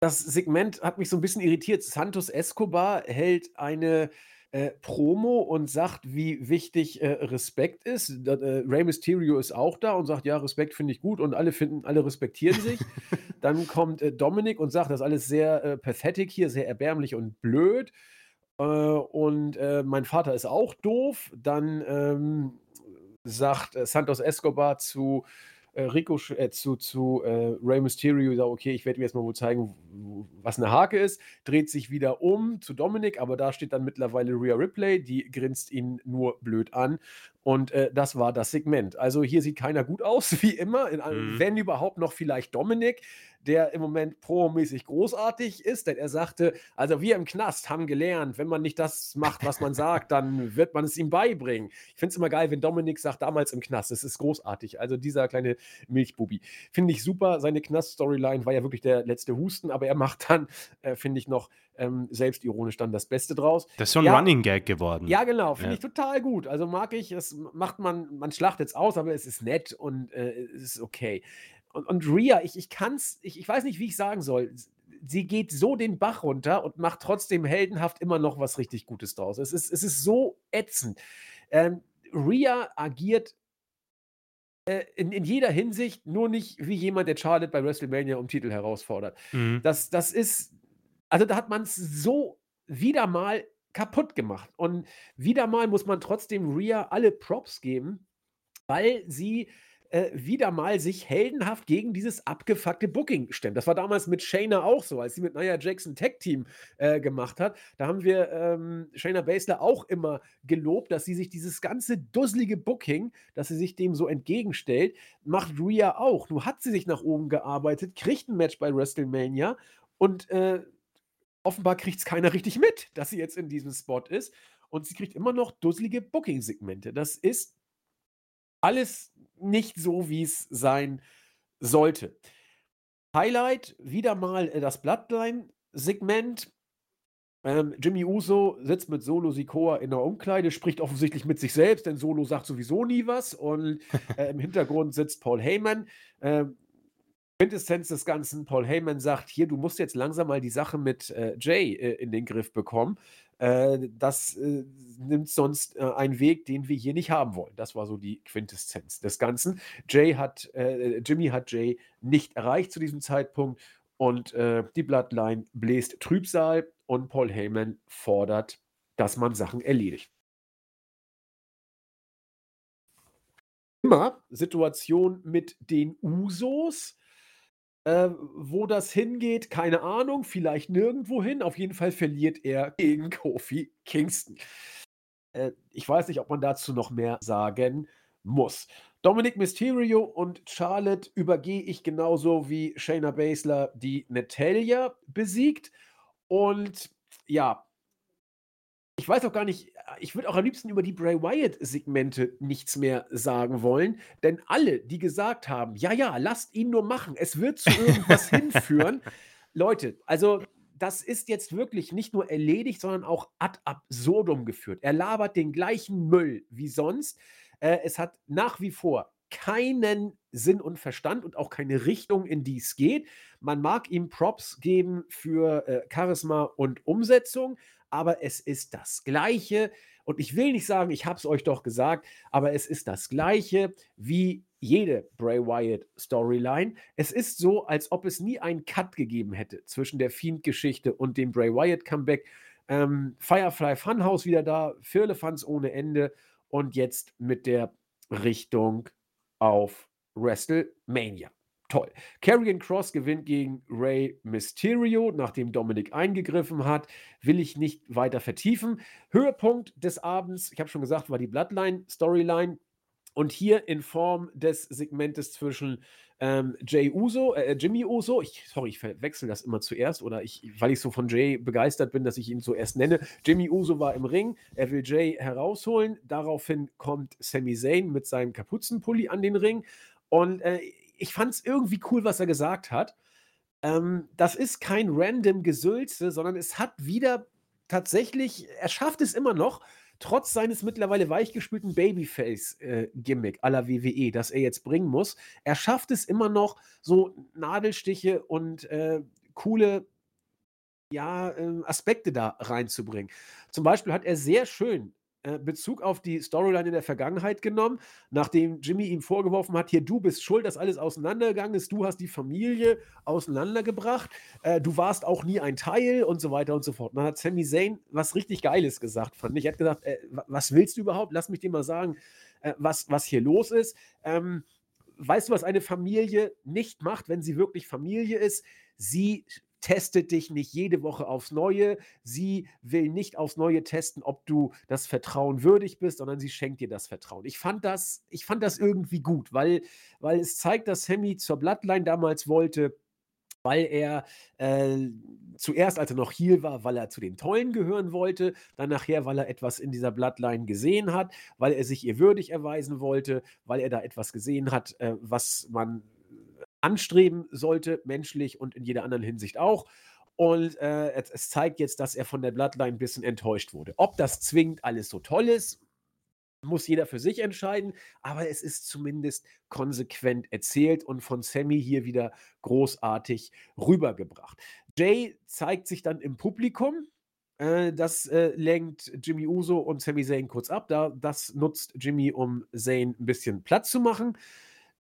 das Segment hat mich so ein bisschen irritiert. Santos Escobar hält eine äh, Promo und sagt, wie wichtig äh, Respekt ist. Da, äh, Rey Mysterio ist auch da und sagt, ja, Respekt finde ich gut und alle finden, alle respektieren sich. Dann kommt äh, Dominik und sagt, das ist alles sehr äh, pathetic hier, sehr erbärmlich und blöd. Äh, und mein Vater ist auch doof. Dann ähm, sagt Santos Escobar zu äh, Rico äh, zu, zu äh, Rey Mysterio sagt, okay, ich werde mir jetzt mal wohl zeigen, was eine Hake ist, dreht sich wieder um zu Dominik, aber da steht dann mittlerweile Rhea Ripley, die grinst ihn nur blöd an und äh, das war das Segment. Also hier sieht keiner gut aus, wie immer, in, mhm. wenn überhaupt noch vielleicht Dominik, der im Moment promäßig großartig ist, denn er sagte, also wir im Knast haben gelernt, wenn man nicht das macht, was man sagt, dann wird man es ihm beibringen. Ich finde es immer geil, wenn Dominik sagt, damals im Knast, es ist großartig. Also dieser kleine Milchbubi. Finde ich super. Seine Knast-Storyline war ja wirklich der letzte Husten, aber er macht dann, äh, finde ich, noch ähm, selbstironisch dann das Beste draus. Das ist so ein ja, Running Gag geworden. Ja, genau. Finde ja. ich total gut. Also mag ich, es macht man, man schlachtet es aus, aber es ist nett und äh, es ist okay. Und, und Rhea, ich, ich kann es, ich, ich weiß nicht, wie ich sagen soll. Sie geht so den Bach runter und macht trotzdem heldenhaft immer noch was richtig Gutes draus. Es ist, es ist so ätzend. Ähm, Rhea agiert äh, in, in jeder Hinsicht nur nicht wie jemand, der Charlotte bei WrestleMania um Titel herausfordert. Mhm. Das, das ist, also da hat man es so wieder mal kaputt gemacht. Und wieder mal muss man trotzdem Rhea alle Props geben, weil sie äh, wieder mal sich heldenhaft gegen dieses abgefuckte Booking stemmt. Das war damals mit Shayna auch so, als sie mit Nia Jackson Tag Team äh, gemacht hat. Da haben wir ähm, Shayna Baszler auch immer gelobt, dass sie sich dieses ganze dusselige Booking, dass sie sich dem so entgegenstellt, macht Rhea auch. Nun hat sie sich nach oben gearbeitet, kriegt ein Match bei WrestleMania und äh, offenbar kriegt es keiner richtig mit, dass sie jetzt in diesem Spot ist. Und sie kriegt immer noch dusselige Booking-Segmente. Das ist alles nicht so, wie es sein sollte. Highlight, wieder mal äh, das Bloodline-Segment. Ähm, Jimmy Uso sitzt mit Solo Sikoa in der Umkleide, spricht offensichtlich mit sich selbst, denn Solo sagt sowieso nie was. Und äh, im Hintergrund sitzt Paul Heyman. Ähm, Quintessenz des Ganzen, Paul Heyman sagt, hier, du musst jetzt langsam mal die Sache mit äh, Jay äh, in den Griff bekommen. Äh, das äh, nimmt sonst äh, einen Weg, den wir hier nicht haben wollen. Das war so die Quintessenz des Ganzen. Jay hat, Jimmy hat Jay nicht erreicht zu diesem Zeitpunkt und die Bloodline bläst Trübsal und Paul Heyman fordert, dass man Sachen erledigt. Immer Situation mit den Usos äh, wo das hingeht, keine Ahnung, vielleicht nirgendwo hin. Auf jeden Fall verliert er gegen Kofi Kingston. Äh, ich weiß nicht, ob man dazu noch mehr sagen muss. Dominic Mysterio und Charlotte übergehe ich genauso wie Shayna Baszler, die Natalia besiegt. Und ja, ich weiß auch gar nicht, ich würde auch am liebsten über die Bray Wyatt-Segmente nichts mehr sagen wollen, denn alle, die gesagt haben, ja, ja, lasst ihn nur machen, es wird zu irgendwas hinführen. Leute, also das ist jetzt wirklich nicht nur erledigt, sondern auch ad absurdum geführt. Er labert den gleichen Müll wie sonst. Äh, es hat nach wie vor keinen Sinn und Verstand und auch keine Richtung, in die es geht. Man mag ihm Props geben für äh, Charisma und Umsetzung, aber es ist das Gleiche. Und ich will nicht sagen, ich habe es euch doch gesagt, aber es ist das Gleiche wie jede Bray Wyatt Storyline. Es ist so, als ob es nie einen Cut gegeben hätte zwischen der Fiend-Geschichte und dem Bray Wyatt Comeback. Ähm, Firefly Funhouse wieder da, Firlefanz ohne Ende und jetzt mit der Richtung auf WrestleMania. Toll. Karrion Cross gewinnt gegen Ray Mysterio, nachdem Dominik eingegriffen hat. Will ich nicht weiter vertiefen. Höhepunkt des Abends, ich habe schon gesagt, war die Bloodline-Storyline. Und hier in Form des Segmentes zwischen ähm, Jay Uso, äh, Jimmy Uso, ich, sorry, ich verwechsel das immer zuerst, oder ich, weil ich so von Jay begeistert bin, dass ich ihn zuerst nenne. Jimmy Uso war im Ring, er will Jay herausholen. Daraufhin kommt Sami Zayn mit seinem Kapuzenpulli an den Ring. Und äh, ich fand es irgendwie cool, was er gesagt hat. Ähm, das ist kein random Gesülze, sondern es hat wieder tatsächlich, er schafft es immer noch, trotz seines mittlerweile weichgespülten Babyface-Gimmick äh, aller WWE, das er jetzt bringen muss, er schafft es immer noch, so Nadelstiche und äh, coole ja, äh, Aspekte da reinzubringen. Zum Beispiel hat er sehr schön Bezug auf die Storyline in der Vergangenheit genommen, nachdem Jimmy ihm vorgeworfen hat, hier, du bist schuld, dass alles auseinandergegangen ist, du hast die Familie auseinandergebracht, äh, du warst auch nie ein Teil und so weiter und so fort. Und dann hat Sami Zayn was richtig Geiles gesagt, fand ich. Er hat gesagt, äh, was willst du überhaupt? Lass mich dir mal sagen, äh, was, was hier los ist. Ähm, weißt du, was eine Familie nicht macht, wenn sie wirklich Familie ist? Sie testet dich nicht jede Woche aufs Neue. Sie will nicht aufs Neue testen, ob du das Vertrauen würdig bist, sondern sie schenkt dir das Vertrauen. Ich fand das, ich fand das irgendwie gut, weil, weil es zeigt, dass Sammy zur Bloodline damals wollte, weil er äh, zuerst, als er noch hier war, weil er zu den Tollen gehören wollte, dann nachher, weil er etwas in dieser Bloodline gesehen hat, weil er sich ihr würdig erweisen wollte, weil er da etwas gesehen hat, äh, was man anstreben sollte, menschlich und in jeder anderen Hinsicht auch. Und äh, es, es, zeigt jetzt, dass er von der Bloodline ein bisschen enttäuscht wurde. Ob das zwingend alles so toll ist, muss jeder für sich entscheiden, aber es ist zumindest konsequent erzählt und von Sammy hier wieder großartig rübergebracht. Jay zeigt sich dann im Publikum. Äh, das äh, lenkt Jimmy Uso und Sammy Zayn kurz ab. Da, das nutzt Jimmy, um Zayn ein bisschen Platz zu machen.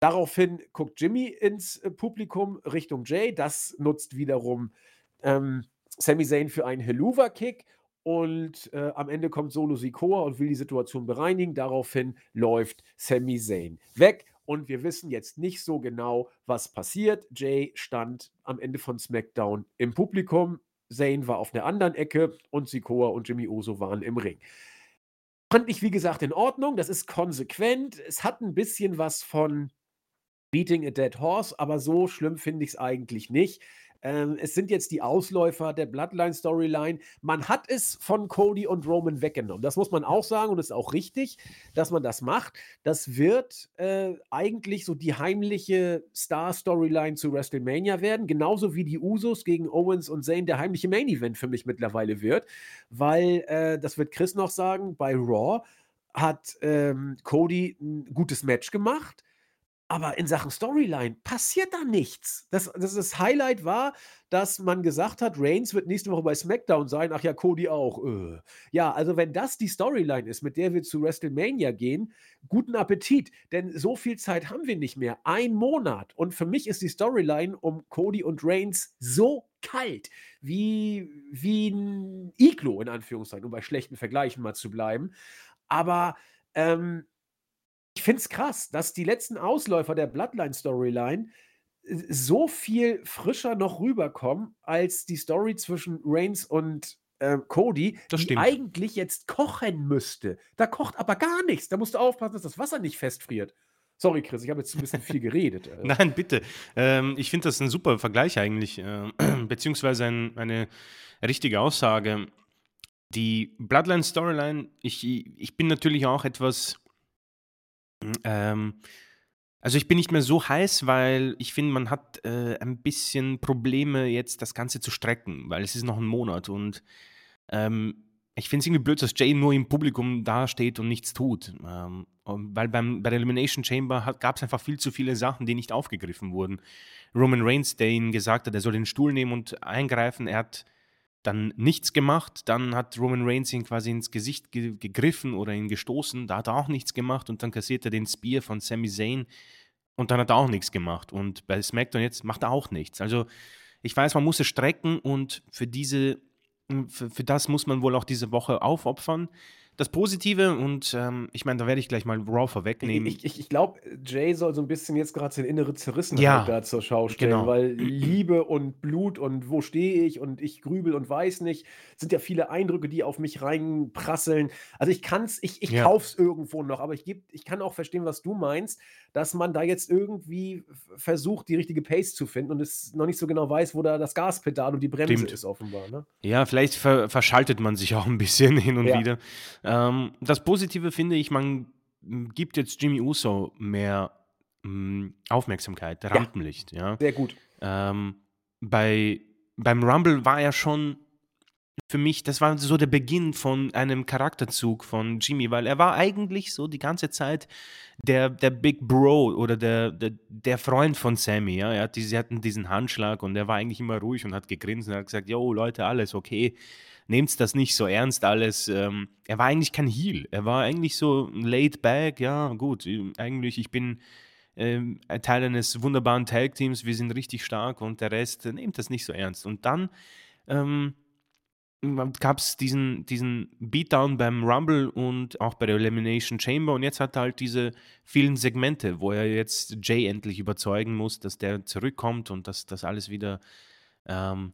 Daraufhin guckt Jimmy ins äh, Publikum Richtung Jay. Das nutzt wiederum ähm, Sami Zayn für einen Helluva-Kick. Und äh, am Ende kommt Solo Sikoa und will die Situation bereinigen. Daraufhin läuft Sami Zayn weg. und wir wissen jetzt nicht so genau, was passiert. Jay stand am Ende von SmackDown im Publikum, Zayn war auf der anderen Ecke und Sikoa und Jimmy Uso waren im Ring. Fand ich, wie gesagt, in Ordnung. Das ist konsequent. Es hat ein bisschen was von Beating a Dead Horse, aber so schlimm finde ich es eigentlich nicht. Ähm, es sind jetzt die Ausläufer der Bloodline-Storyline. Man hat es von Cody und Roman weggenommen. Das muss man auch sagen und ist auch richtig, dass man das macht. Das wird äh, eigentlich so die heimliche Star-Storyline zu WrestleMania werden, genauso wie die Usos gegen Owens und Zayn der heimliche Main-Event für mich mittlerweile wird, weil, äh, das wird Chris noch sagen, bei Raw hat ähm, Cody ein gutes Match gemacht aber in Sachen Storyline passiert da nichts. Das, das, das Highlight war, dass man gesagt hat, Reigns wird nächste Woche bei SmackDown sein. Ach ja, Cody auch. Äh. Ja, also wenn das die Storyline ist, mit der wir zu WrestleMania gehen, guten Appetit. Denn so viel Zeit haben wir nicht mehr. Ein Monat. Und für mich ist die Storyline um Cody und Reigns so kalt, wie, wie ein Iglo, in Anführungszeichen, um bei schlechten Vergleichen mal zu bleiben. Aber ähm, ich finde es krass, dass die letzten Ausläufer der Bloodline-Storyline äh, so viel frischer noch rüberkommen als die Story zwischen Reigns und äh, Cody, das die stimmt. eigentlich jetzt kochen müsste. Da kocht aber gar nichts. Da musst du aufpassen, dass das Wasser nicht festfriert. Sorry, Chris, ich habe jetzt ein bisschen viel geredet. Äh. Nein, bitte. Ähm, ich finde das ein super Vergleich eigentlich, äh, beziehungsweise ein, eine richtige Aussage. Die Bloodline-Storyline, ich, ich bin natürlich auch etwas ähm, also ich bin nicht mehr so heiß, weil ich finde, man hat äh, ein bisschen Probleme, jetzt das Ganze zu strecken, weil es ist noch ein Monat und ähm, ich finde es irgendwie blöd, dass Jay nur im Publikum dasteht und nichts tut. Ähm, weil beim, bei der Elimination Chamber gab es einfach viel zu viele Sachen, die nicht aufgegriffen wurden. Roman Reigns, der ihn gesagt hat, er soll den Stuhl nehmen und eingreifen, er hat dann nichts gemacht. Dann hat Roman Reigns ihn quasi ins Gesicht ge gegriffen oder ihn gestoßen. Da hat er auch nichts gemacht und dann kassiert er den Spear von Sami Zayn und dann hat er auch nichts gemacht. Und bei SmackDown jetzt macht er auch nichts. Also ich weiß, man muss es strecken und für diese, für, für das muss man wohl auch diese Woche aufopfern das Positive und ähm, ich meine, da werde ich gleich mal Raw vorwegnehmen. Ich, ich, ich glaube, Jay soll so ein bisschen jetzt gerade seine innere Zerrissenheit Ja, da zur Schau stellen, genau. weil Liebe und Blut und wo stehe ich und ich grübel und weiß nicht, sind ja viele Eindrücke, die auf mich reinprasseln. Also ich kann's, ich, ich Ja. kauf's irgendwo noch, aber ich, geb, ich kann auch verstehen, was du meinst, dass man da jetzt irgendwie versucht, die richtige Pace zu finden und es noch nicht so genau weiß, wo da das Gaspedal und die Bremse Stimmt. ist, offenbar. Ne? Ja, vielleicht ver verschaltet man sich auch ein bisschen hin und Ja. wieder. Ähm, das Positive finde ich, man gibt jetzt Jimmy Uso mehr m, Aufmerksamkeit, Rampenlicht. Ja. Sehr gut. Ähm, bei, beim Rumble war er schon für mich, das war so der Beginn von einem Charakterzug von Jimmy, weil er war eigentlich so die ganze Zeit der, der Big Bro oder der, der, der Freund von Sammy. Ja? Er hat die, sie hatten diesen Handschlag und er war eigentlich immer ruhig und hat gegrinst und hat gesagt, yo Leute, alles okay, nehmt das nicht so ernst alles. Ähm, er war eigentlich kein Heel, er war eigentlich so laid back, ja gut, eigentlich ich bin ähm, Teil eines wunderbaren Tag-Teams, wir sind richtig stark und der Rest äh, nimmt das nicht so ernst. Und dann ähm, gab es diesen, diesen Beatdown beim Rumble und auch bei der Elimination Chamber und jetzt hat er halt diese vielen Segmente, wo er jetzt Jay endlich überzeugen muss, dass der zurückkommt und dass das alles wieder, ähm,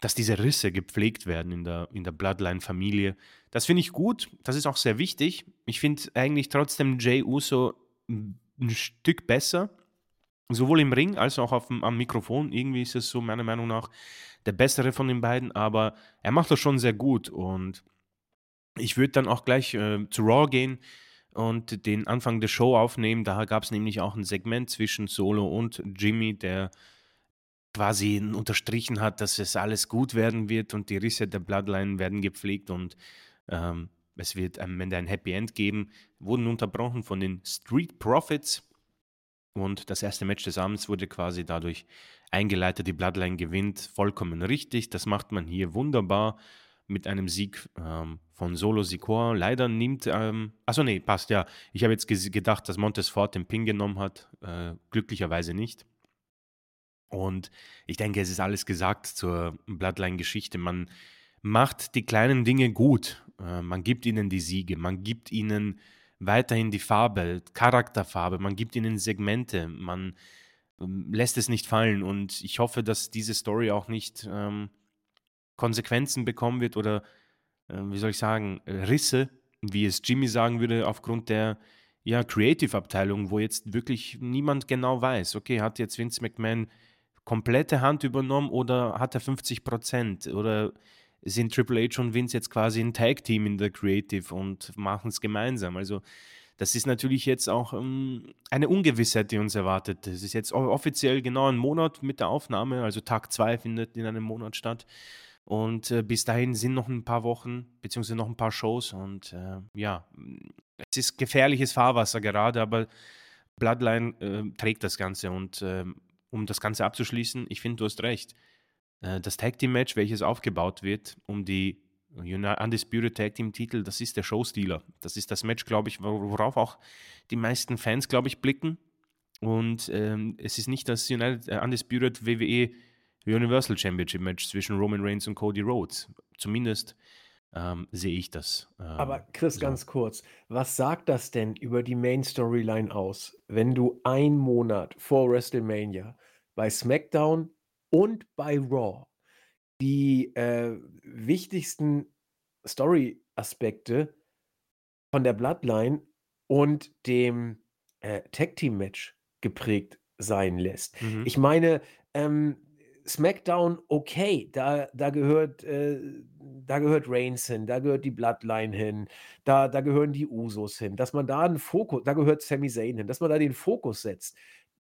dass diese Risse gepflegt werden in der, in der Bloodline-Familie. Das finde ich gut, das ist auch sehr wichtig. Ich finde eigentlich trotzdem Jay Uso ein Stück besser, sowohl im Ring als auch auf dem, am Mikrofon. Irgendwie ist es so meiner Meinung nach der bessere von den beiden, aber er macht das schon sehr gut und ich würde dann auch gleich äh, zu Raw gehen und den Anfang der Show aufnehmen. Da gab es nämlich auch ein Segment zwischen Solo und Jimmy, der quasi unterstrichen hat, dass es alles gut werden wird und die Risse der Bloodline werden gepflegt und ähm, es wird am Ende ein Happy End geben. Wurden unterbrochen von den Street Profits und das erste Match des Abends wurde quasi dadurch eingeleitet. Die Bloodline gewinnt vollkommen richtig. Das macht man hier wunderbar mit einem Sieg ähm, von Solo Sikoa. Leider nimmt, ähm, achso, nee, passt ja. Ich habe jetzt gedacht, dass Montes Ford den Pin genommen hat. Äh, glücklicherweise nicht. Und ich denke, es ist alles gesagt zur Bloodline-Geschichte. Man macht die kleinen Dinge gut. Äh, man gibt ihnen die Siege. Man gibt ihnen weiterhin die Farbe, Charakterfarbe, man gibt ihnen Segmente, man lässt es nicht fallen. Und ich hoffe, dass diese Story auch nicht ähm, Konsequenzen bekommen wird oder, äh, wie soll ich sagen, Risse, wie es Jimmy sagen würde, aufgrund der ja, Creative-Abteilung, wo jetzt wirklich niemand genau weiß, okay, hat jetzt Vince McMahon komplette Hand übernommen oder hat er 50 Prozent oder sind Triple H und Vince jetzt quasi ein Tag-Team in der Creative und machen es gemeinsam. Also das ist natürlich jetzt auch ähm, eine Ungewissheit, die uns erwartet. Es ist jetzt offiziell genau ein Monat mit der Aufnahme, also Tag 2 findet in einem Monat statt. Und äh, bis dahin sind noch ein paar Wochen, beziehungsweise noch ein paar Shows. Und äh, ja, es ist gefährliches Fahrwasser gerade, aber Bloodline äh, trägt das Ganze. Und ähm, um das Ganze abzuschließen, ich finde, du hast recht. Äh, das Tag Team Match, welches aufgebaut wird, um die Undisputed Tag Team Titel, das ist der Showstealer. Das ist das Match, glaube ich, worauf auch die meisten Fans, glaube ich, blicken. Und ähm, es ist nicht das United, äh, Undisputed WWE Universal Championship Match zwischen Roman Reigns und Cody Rhodes. Zumindest ähm, sehe ich das. Ähm, Aber Chris, so. ganz kurz, was sagt das denn über die Main Storyline aus, wenn du einen Monat vor WrestleMania bei SmackDown und bei Raw die äh, wichtigsten Story-Aspekte von der Bloodline und dem äh, Tag-Team-Match geprägt sein lässt. Mhm. Ich meine, ähm, SmackDown, okay, da, da, gehört, äh, da gehört Reigns hin, da gehört die Bloodline hin, da, da gehören die Usos hin, dass man da einen Fokus, da gehört Sami Zayn hin, dass man da den Fokus setzt.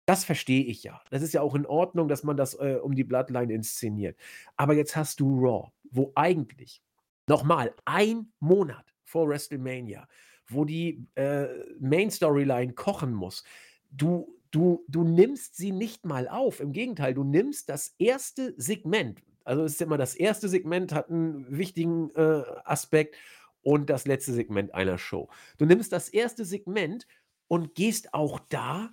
Das verstehe ich ja. Das ist ja auch in Ordnung, dass man das äh, um die Bloodline inszeniert. Aber jetzt hast du Raw, wo eigentlich nochmal ein Monat vor WrestleMania, wo die äh, Main Storyline kochen muss. Du Du, du nimmst sie nicht mal auf. Im Gegenteil, du nimmst das erste Segment. Also es ist immer das erste Segment hat einen wichtigen äh, Aspekt und das letzte Segment einer Show. Du nimmst das erste Segment und gehst auch da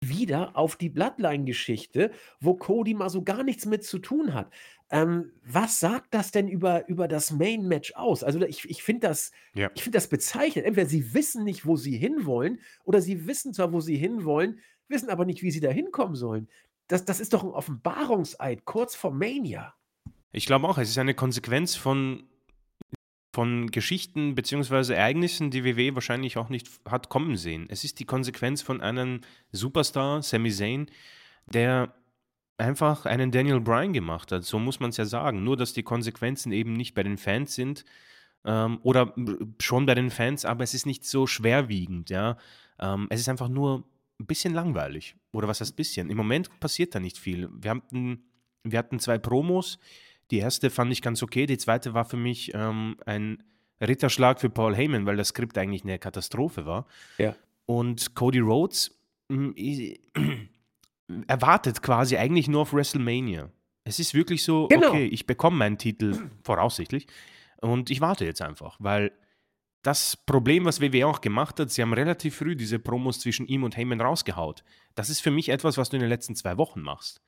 wieder auf die Bloodline-Geschichte, wo Cody mal so gar nichts mit zu tun hat. Ähm, was sagt das denn über, über das Main-Match aus? Also ich, ich finde das, ja. find das bezeichnend. Entweder sie wissen nicht, wo sie hinwollen, oder sie wissen zwar, wo sie hinwollen, wissen aber nicht, wie sie da hinkommen sollen. Das, das ist doch ein Offenbarungseid, kurz vor Mania. Ich glaube auch, es ist eine Konsequenz von, von Geschichten bzw. Ereignissen, die WWE wahrscheinlich auch nicht hat kommen sehen. Es ist die Konsequenz von einem Superstar, Sami Zayn, der einfach einen Daniel Bryan gemacht hat. So muss man es ja sagen. Nur, dass die Konsequenzen eben nicht bei den Fans sind ähm, oder schon bei den Fans, aber es ist nicht so schwerwiegend. Ja? Ähm, es ist einfach nur ein bisschen langweilig. Oder was heißt bisschen? Im Moment passiert da nicht viel. Wir hatten, wir hatten zwei Promos. Die erste fand ich ganz okay. Die zweite war für mich ähm, ein Ritterschlag für Paul Heyman, weil das Skript eigentlich eine Katastrophe war. Ja. Und Cody Rhodes äh, erwartet quasi eigentlich nur auf WrestleMania. Es ist wirklich so, genau. okay, ich bekomme meinen Titel voraussichtlich und ich warte jetzt einfach, weil das Problem, was WWE auch gemacht hat, sie haben relativ früh diese Promos zwischen ihm und Heyman rausgehaut. Das ist für mich etwas, was du in den letzten zwei Wochen machst.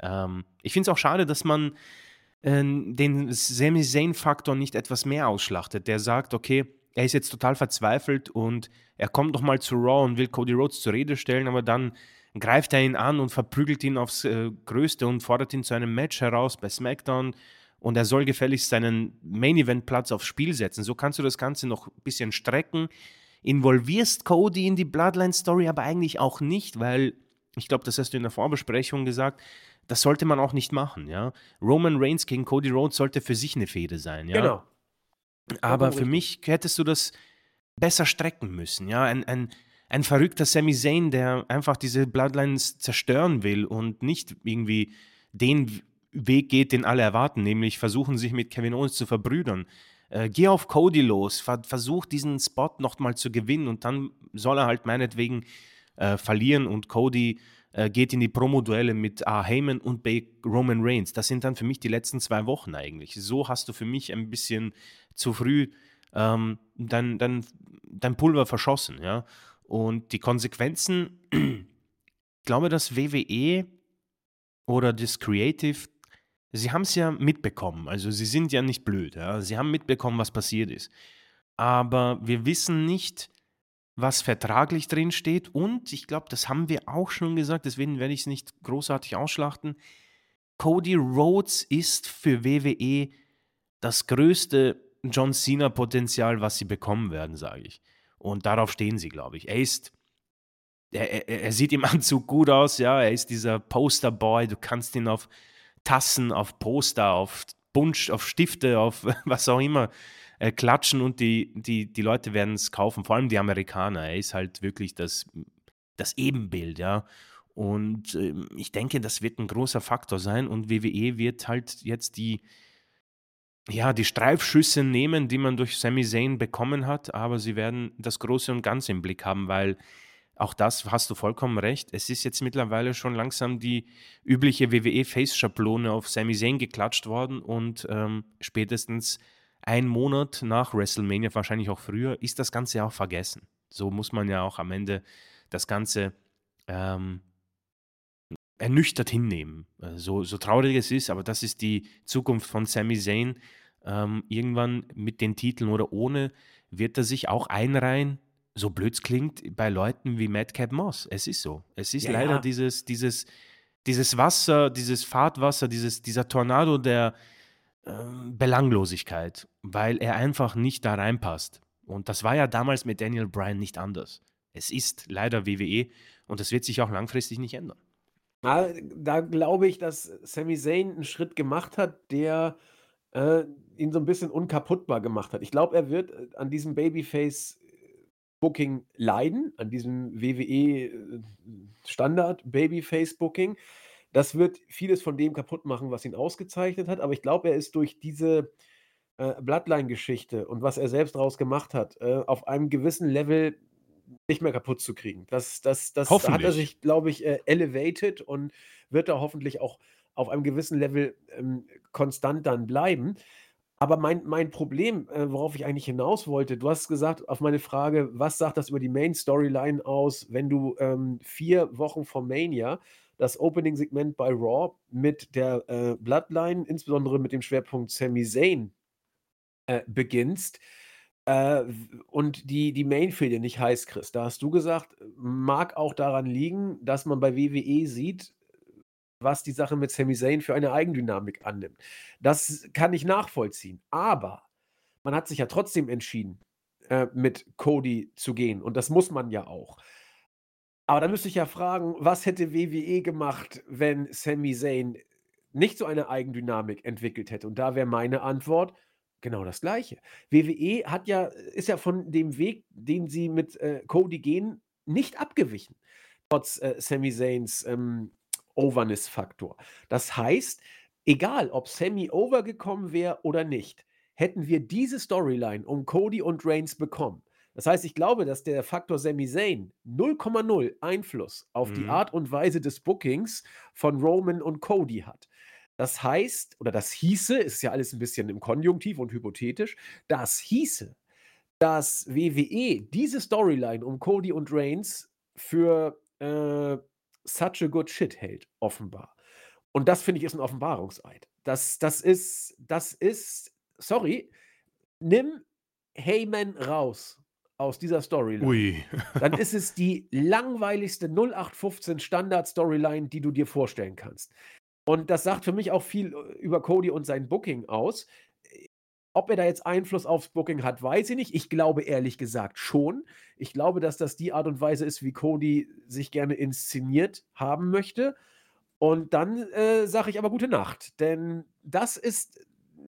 Ähm, ich finde es auch schade, dass man den Sami Zayn-Faktor nicht etwas mehr ausschlachtet. Der sagt, okay, er ist jetzt total verzweifelt und er kommt nochmal zu Raw und will Cody Rhodes zur Rede stellen, aber dann greift er ihn an und verprügelt ihn aufs äh, Größte und fordert ihn zu einem Match heraus bei SmackDown und er soll gefälligst seinen Main-Event-Platz aufs Spiel setzen. So kannst du das Ganze noch ein bisschen strecken. Involvierst Cody in die Bloodline-Story aber eigentlich auch nicht, weil ich glaube, das hast du in der Vorbesprechung gesagt, das sollte man auch nicht machen, ja. Roman Reigns gegen Cody Rhodes sollte für sich eine Fehde sein, ja. Genau. Aber für mich hättest du das besser strecken müssen, ja. Ein, ein, ein verrückter Sami Zayn, der einfach diese Bloodlines zerstören will und nicht irgendwie den Weg geht, den alle erwarten, nämlich versuchen sich mit Kevin Owens zu verbrüdern. Äh, geh auf Cody los, ver versuch diesen Spot nochmal zu gewinnen und dann soll er halt meinetwegen äh, verlieren und Cody äh, geht in die Promo-Duelle mit A. Heyman und bei Roman Reigns. Das sind dann für mich die letzten zwei Wochen eigentlich. So hast du für mich ein bisschen zu früh ähm, dein, dein, dein Pulver verschossen, ja. Und die Konsequenzen, ich glaube, dass WWE oder das Creative Sie haben es ja mitbekommen, also sie sind ja nicht blöd, ja? sie haben mitbekommen, was passiert ist. Aber wir wissen nicht, was vertraglich drin steht. Und ich glaube, das haben wir auch schon gesagt, deswegen werde ich es nicht großartig ausschlachten. Cody Rhodes ist für WWE das größte John Cena-Potenzial, was sie bekommen werden, sage ich. Und darauf stehen sie, glaube ich. Er ist, er, er, er, sieht im Anzug gut aus, ja. Er ist dieser Posterboy. Du kannst ihn auf Tassen, auf Poster, auf Bunsch, auf Stifte, auf was auch immer äh, klatschen und die, die, die Leute werden es kaufen. Vor allem die Amerikaner. Er ist halt wirklich das, das Ebenbild, ja. Und äh, ich denke, das wird ein großer Faktor sein. Und WWE wird halt jetzt die ja, die Streifschüsse nehmen, die man durch Sami Zayn bekommen hat, aber sie werden das Große und Ganze im Blick haben, weil auch das hast du vollkommen recht. Es ist jetzt mittlerweile schon langsam die übliche WWE-Face-Schablone auf Sami Zayn geklatscht worden und ähm, spätestens ein Monat nach WrestleMania, wahrscheinlich auch früher, ist das Ganze auch vergessen. So muss man ja auch am Ende das Ganze ähm, ernüchtert hinnehmen. Äh, so, so traurig es ist, aber das ist die Zukunft von Sami Zayn. Ähm, irgendwann mit den Titeln oder ohne wird er sich auch einreihen, so blöd es klingt, bei Leuten wie Madcap Moss. Es ist so. Es ist ja, leider ja. Dieses, dieses, dieses Wasser, dieses Fahrtwasser, dieses, dieser Tornado der äh, Belanglosigkeit, weil er einfach nicht da reinpasst. Und das war ja damals mit Daniel Bryan nicht anders. Es ist leider WWE und das wird sich auch langfristig nicht ändern. Na, da glaube ich, dass Sami Zayn einen Schritt gemacht hat, der, äh, ihn so ein bisschen unkaputtbar gemacht hat. Ich glaube, er wird, äh, an diesem Babyface-Booking leiden, an diesem WWE-Standard-Babyface-Booking. Das wird vieles von dem kaputt machen, was ihn ausgezeichnet hat, aber ich glaube, er ist durch diese, äh, Bloodline-Geschichte und was er selbst daraus gemacht hat, äh, auf einem gewissen Level nicht mehr kaputt zu kriegen. Das, das, das hat er sich, glaube ich, äh, elevated und wird da hoffentlich auch auf einem gewissen Level ähm, konstant dann bleiben. Aber mein, mein Problem, äh, worauf ich eigentlich hinaus wollte, du hast gesagt, auf meine Frage, was sagt das über die Main Storyline aus, wenn du ähm, vier Wochen vor Mania das Opening-Segment bei Raw mit der äh, Bloodline, insbesondere mit dem Schwerpunkt Sami Zayn, äh, beginnst? Äh, und die die Mainfehde nicht heiß kriegst. Da hast du gesagt, mag auch daran liegen, dass man bei WWE sieht, was die Sache mit Sami Zayn für eine Eigendynamik annimmt. Das kann ich nachvollziehen, aber man hat sich ja trotzdem entschieden, äh, mit Cody zu gehen und das muss man ja auch. Aber da müsste ich ja fragen, was hätte WWE gemacht, wenn Sami Zayn nicht so eine Eigendynamik entwickelt hätte? Und da wäre meine Antwort: Genau das Gleiche. WWE hat ja ist ja von dem Weg, den sie mit, äh, Cody gehen, nicht abgewichen, trotz, äh, Sami Zayns, ähm, Overness-Faktor. Das heißt, egal ob Sami over gekommen wäre oder nicht, hätten wir diese Storyline um Cody und Reigns bekommen. Das heißt, ich glaube, dass der Faktor Sami Zayn 0,0 Einfluss auf die mhm. Art und Weise des Bookings von Roman und Cody hat. Das heißt, oder das hieße, ist ja alles ein bisschen im Konjunktiv und hypothetisch, das hieße, dass WWE diese Storyline um Cody und Reigns für äh, such a good shit hält, offenbar. Und das finde ich ist ein Offenbarungseid. Das, das ist, das ist, sorry, nimm Heyman raus aus dieser Storyline. Ui. dann ist es die langweiligste 0815 Standard-Storyline, die du dir vorstellen kannst. Und das sagt für mich auch viel äh, über Cody und sein Booking aus. Äh, ob er da jetzt Einfluss aufs Booking hat, weiß ich nicht. Ich glaube ehrlich gesagt schon. Ich glaube, dass das die Art und Weise ist, wie Cody sich gerne inszeniert haben möchte. Und dann äh, sage ich aber gute Nacht, denn das ist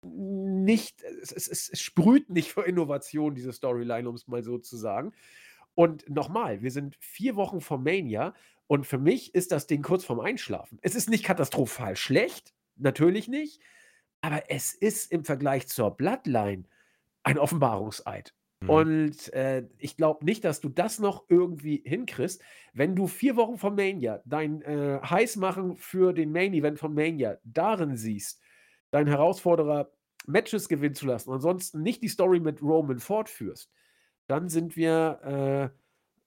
nicht, es, es, es sprüht nicht für Innovation, diese Storyline, um es mal so zu sagen. Und nochmal, wir sind vier Wochen vor Mania und für mich ist das Ding kurz vorm Einschlafen. Es ist nicht katastrophal schlecht, natürlich nicht, aber es ist im Vergleich zur Bloodline ein Offenbarungseid. Mhm. Und äh, ich glaube nicht, dass du das noch irgendwie hinkriegst, wenn du vier Wochen vor Mania dein äh, Heißmachen für den Main Event von Mania darin siehst, deinen Herausforderer Matches gewinnen zu lassen und ansonsten nicht die Story mit Roman fortführst, dann sind wir äh,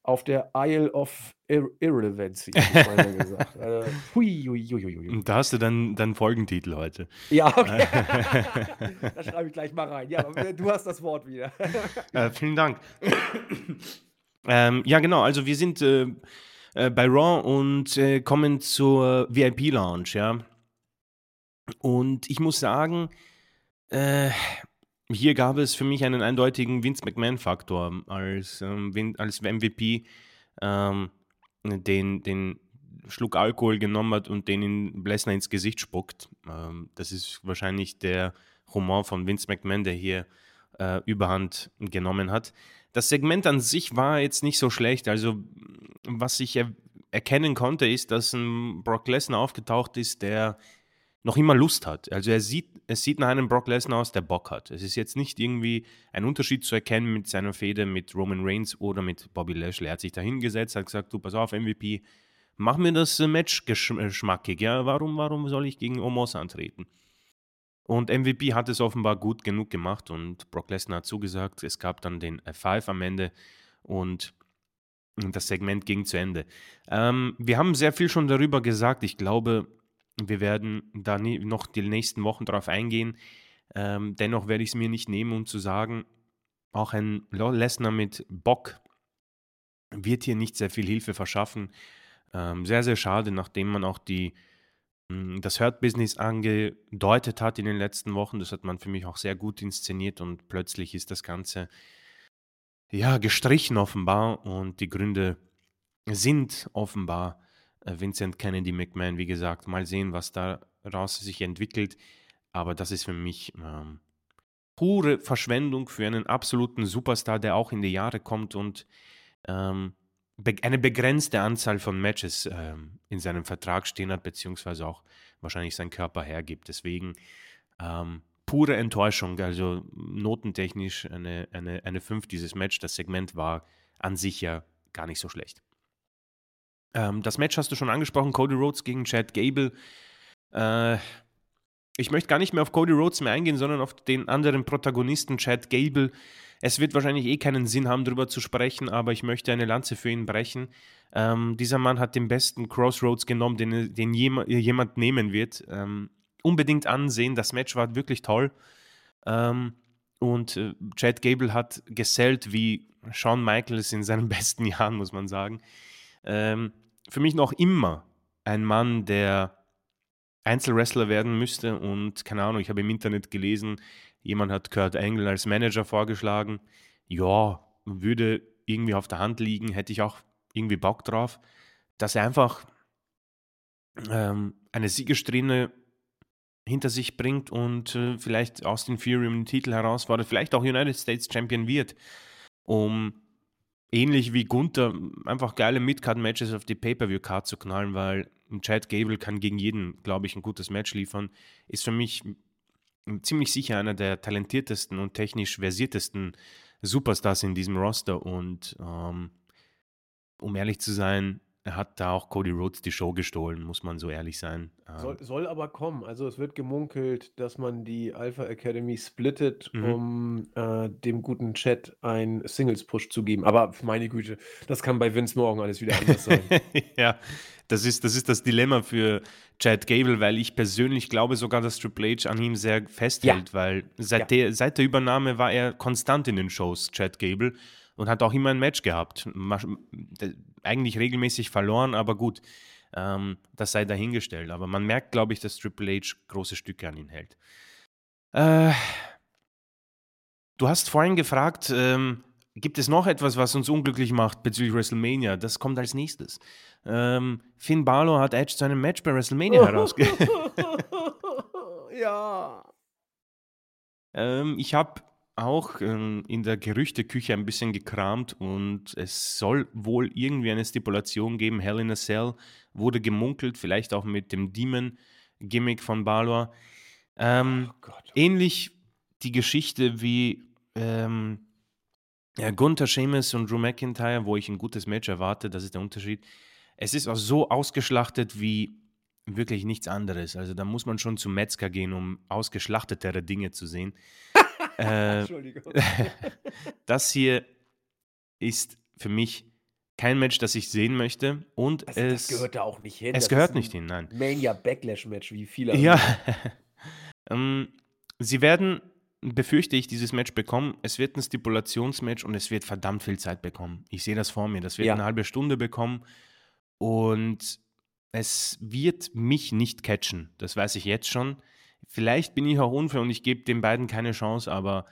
auf der Isle of Ir Irrelevancy, ich gesagt. äh, hui, hui, hui, Und da hast du dann, dann Folgentitel heute. Ja, okay. da schreibe ich gleich mal rein. Ja, du hast das Wort wieder. äh, vielen Dank. Ähm, ja, genau. Also wir sind äh, äh, bei Raw und äh, kommen zur VIP-Lounge, ja. Und ich muss sagen, äh, hier gab es für mich einen eindeutigen Vince McMahon-Faktor als, ähm, als MVP, ähm, den, den Schluck Alkohol genommen hat und den in Lesnar ins Gesicht spuckt. Ähm, das ist wahrscheinlich der Humor von Vince McMahon, der hier äh, Überhand genommen hat. Das Segment an sich war jetzt nicht so schlecht. Also, was ich er erkennen konnte, ist, dass ein Brock Lesnar aufgetaucht ist, der noch immer Lust hat. Also er sieht, es sieht nach einem Brock Lesnar aus, der Bock hat. Es ist jetzt nicht irgendwie ein Unterschied zu erkennen mit seiner Fehde mit Roman Reigns oder mit Bobby Lashley. Er hat sich da hingesetzt, hat gesagt, du pass auf, MVP, mach mir das Match geschmackig. Ja, warum, warum soll ich gegen Omos antreten? Und MVP hat es offenbar gut genug gemacht und Brock Lesnar hat zugesagt. Es gab dann den F5 am Ende und das Segment ging zu Ende. Ähm, wir haben sehr viel schon darüber gesagt. Ich glaube, wir werden da noch die nächsten Wochen darauf eingehen. Ähm, dennoch werde ich es mir nicht nehmen, um zu sagen, auch ein Lesnar mit Bock wird hier nicht sehr viel Hilfe verschaffen. Ähm, sehr, sehr schade, nachdem man auch die hm, das Hurt-Business angedeutet hat in den letzten Wochen. Das hat man für mich auch sehr gut inszeniert und plötzlich ist das Ganze ja gestrichen offenbar und die Gründe sind offenbar Vincent Kennedy McMahon, wie gesagt. Mal sehen, was daraus sich entwickelt. Aber das ist für mich ähm, pure Verschwendung für einen absoluten Superstar, der auch in die Jahre kommt und ähm, eine begrenzte Anzahl von Matches ähm, in seinem Vertrag stehen hat, beziehungsweise auch wahrscheinlich sein Körper hergibt. Deswegen ähm, pure Enttäuschung, also notentechnisch eine, eine, eine 5 dieses Match. Das Segment war an sich ja gar nicht so schlecht. Ähm, das Match hast du schon angesprochen, Cody Rhodes gegen Chad Gable. Äh, ich möchte gar nicht mehr auf Cody Rhodes mehr eingehen, sondern auf den anderen Protagonisten, Chad Gable. Es wird wahrscheinlich eh keinen Sinn haben, darüber zu sprechen, aber ich möchte eine Lanze für ihn brechen. Ähm, dieser Mann hat den besten Crossroads genommen, den, den jemand, jemand nehmen wird. Ähm, unbedingt ansehen, das Match war wirklich toll. Ähm, und äh, Chad Gable hat gesellt wie Shawn Michaels in seinen besten Jahren, muss man sagen. Ähm, für mich noch immer ein Mann, der Einzelwrestler werden müsste und keine Ahnung, ich habe im Internet gelesen, Jemand hat Kurt Angle als Manager vorgeschlagen. Ja, würde irgendwie auf der Hand liegen, hätte ich auch irgendwie Bock drauf, dass er einfach ähm, eine Siegessträhne hinter sich bringt und äh, vielleicht Austin Fury um den Titel herausfordert, vielleicht auch United States Champion wird, um ähnlich wie Gunther einfach geile Midcard-Matches auf die Pay-Per-View-Card zu knallen, weil Chad Gable kann gegen jeden, glaube ich, ein gutes Match liefern. Ist für mich ziemlich sicher einer der talentiertesten und technisch versiertesten Superstars in diesem Roster. Und ähm, um ehrlich zu sein, hat da auch Cody Rhodes die Show gestohlen, muss man so ehrlich sein. Ähm, soll, soll, aber kommen. Also es wird gemunkelt, dass man die Alpha Academy splittet, mhm. um äh, dem guten Chat einen Singles-Push zu geben. Aber meine Güte, das kann bei Vince morgen alles wieder anders sein. ja, das ist, das ist das Dilemma für Chad Gable, weil ich persönlich glaube sogar, dass Triple H an ihm sehr festhält, ja. weil seit, ja. der, seit der Übernahme war er konstant in den Shows, Chad Gable und hat auch immer ein Match gehabt. Eigentlich regelmäßig verloren, aber gut, ähm, das sei dahingestellt. Aber man merkt, glaube ich, dass Triple H große Stücke an ihn hält. Äh, du hast vorhin gefragt, ähm, gibt es noch etwas, was uns unglücklich macht bezüglich WrestleMania? Das kommt als nächstes. Ähm, Finn Balor hat Edge zu einem Match bei WrestleMania herausgegeben. ja. Ähm, ich habe auch ähm, in der Gerüchteküche ein bisschen gekramt und es soll wohl irgendwie eine Stipulation geben. Hell in a Cell wurde gemunkelt, vielleicht auch mit dem Demon-Gimmick von Balor. Ähm, oh ähnlich die Geschichte wie ähm, ja, Gunther Sheamus und Drew McIntyre, wo ich ein gutes Match erwarte, das ist der Unterschied. Es ist auch so ausgeschlachtet wie wirklich nichts anderes. Also da muss man schon zum Metzger gehen, um ausgeschlachtetere Dinge zu sehen. Äh, Entschuldigung. das hier ist für mich kein Match, das ich sehen möchte. Und also, es das gehört da auch nicht hin. Es das gehört nicht hin, nein. Mania Backlash Match, wie viele. Ja. ähm, sie werden befürchte ich dieses Match bekommen. Es wird ein Stipulationsmatch und es wird verdammt viel Zeit bekommen. Ich sehe das vor mir. Das wird Ja. eine halbe Stunde bekommen und es wird mich nicht catchen. Das weiß ich jetzt schon. Vielleicht bin ich auch unfair und ich gebe den beiden keine Chance, aber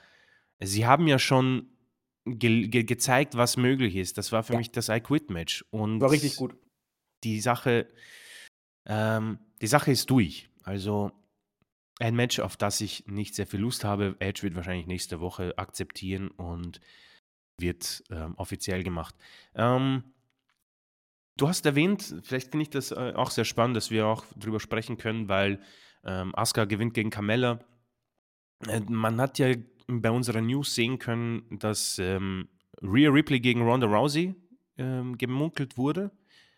sie haben ja schon ge ge gezeigt, was möglich ist. Das war für Ja. mich das I Quit Match und War richtig gut. die Sache, ähm, die Sache ist durch. Also ein Match, auf das ich nicht sehr viel Lust habe. Edge wird wahrscheinlich nächste Woche akzeptieren und wird ähm, offiziell gemacht. Ähm, du hast erwähnt, vielleicht finde ich das äh, auch sehr spannend, dass wir auch drüber sprechen können, weil ähm, Asuka gewinnt gegen Carmella. Äh, man hat ja bei unserer News sehen können, dass ähm, Rhea Ripley gegen Ronda Rousey ähm, gemunkelt wurde.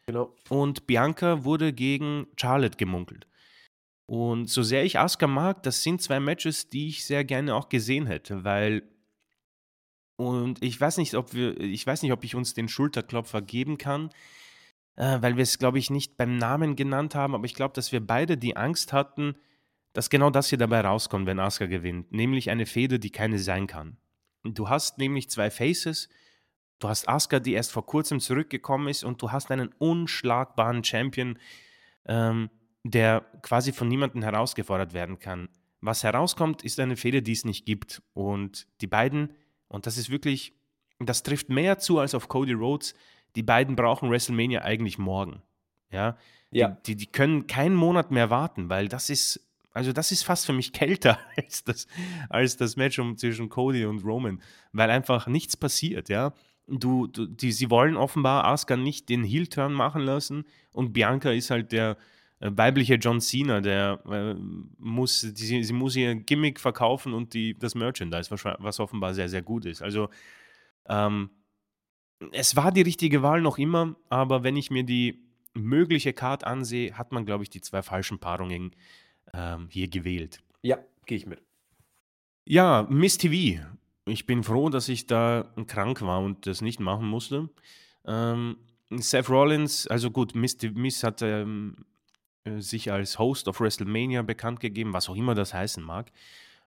Genau. Und Bianca wurde gegen Charlotte gemunkelt. Und so sehr ich Asuka mag, das sind zwei Matches, die ich sehr gerne auch gesehen hätte, weil und ich weiß nicht, ob wir, ich weiß nicht, ob ich uns den Schulterklopfer geben kann, äh, weil wir es, glaube ich, nicht beim Namen genannt haben, aber ich glaube, dass wir beide die Angst hatten, dass genau das hier dabei rauskommt, wenn Asuka gewinnt, nämlich eine Fehde, die keine sein kann. Du hast nämlich zwei Faces, du hast Asuka, die erst vor kurzem zurückgekommen ist, und du hast einen unschlagbaren Champion, ähm, der quasi von niemandem herausgefordert werden kann. Was herauskommt, ist eine Fehde, die es nicht gibt. Und die beiden, und das ist wirklich, das trifft mehr zu als auf Cody Rhodes, die beiden brauchen WrestleMania eigentlich morgen. Ja, Ja. die, die, die können keinen Monat mehr warten, weil das ist, also das ist fast für mich kälter als das, als das Match um, zwischen Cody und Roman, weil einfach nichts passiert, ja. Du, du, die, sie wollen offenbar Asuka nicht den Heel-Turn machen lassen und Bianca ist halt der äh, weibliche John Cena, der äh, muss, die, sie, muss ihr Gimmick verkaufen und die, das Merchandise, was, was offenbar sehr, sehr gut ist. Also ähm, es war die richtige Wahl noch immer, aber wenn ich mir die mögliche Card ansehe, hat man, glaube ich, die zwei falschen Paarungen ähm, hier gewählt. Ja, gehe ich mit. Ja, Miss TV. Ich bin froh, dass ich da krank war und das nicht machen musste. Ähm, Seth Rollins, also gut, Miss, Miss hat ähm, äh, sich als Host of WrestleMania bekannt gegeben, was auch immer das heißen mag.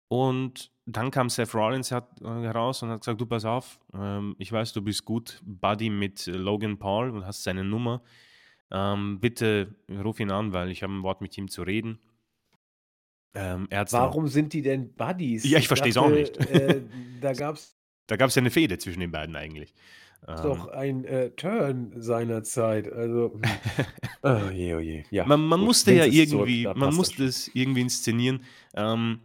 Und dann kam Seth Rollins hat, äh, heraus und hat gesagt, du pass auf, ähm, ich weiß, du bist gut Buddy mit Logan Paul und hast seine Nummer. Ähm, bitte ruf ihn an, weil ich habe ein Wort mit ihm zu reden. Ähm, Warum sind die denn Buddies? Ja, ich versteh's auch dachte, nicht. Äh, da gab es da gab es ja eine Fehde zwischen den beiden eigentlich. Ähm, doch ein äh, Turn seinerzeit. Also, hm. oh je, oh je. Ja, man, man musste ja irgendwie, man musste es irgendwie inszenieren. Ähm,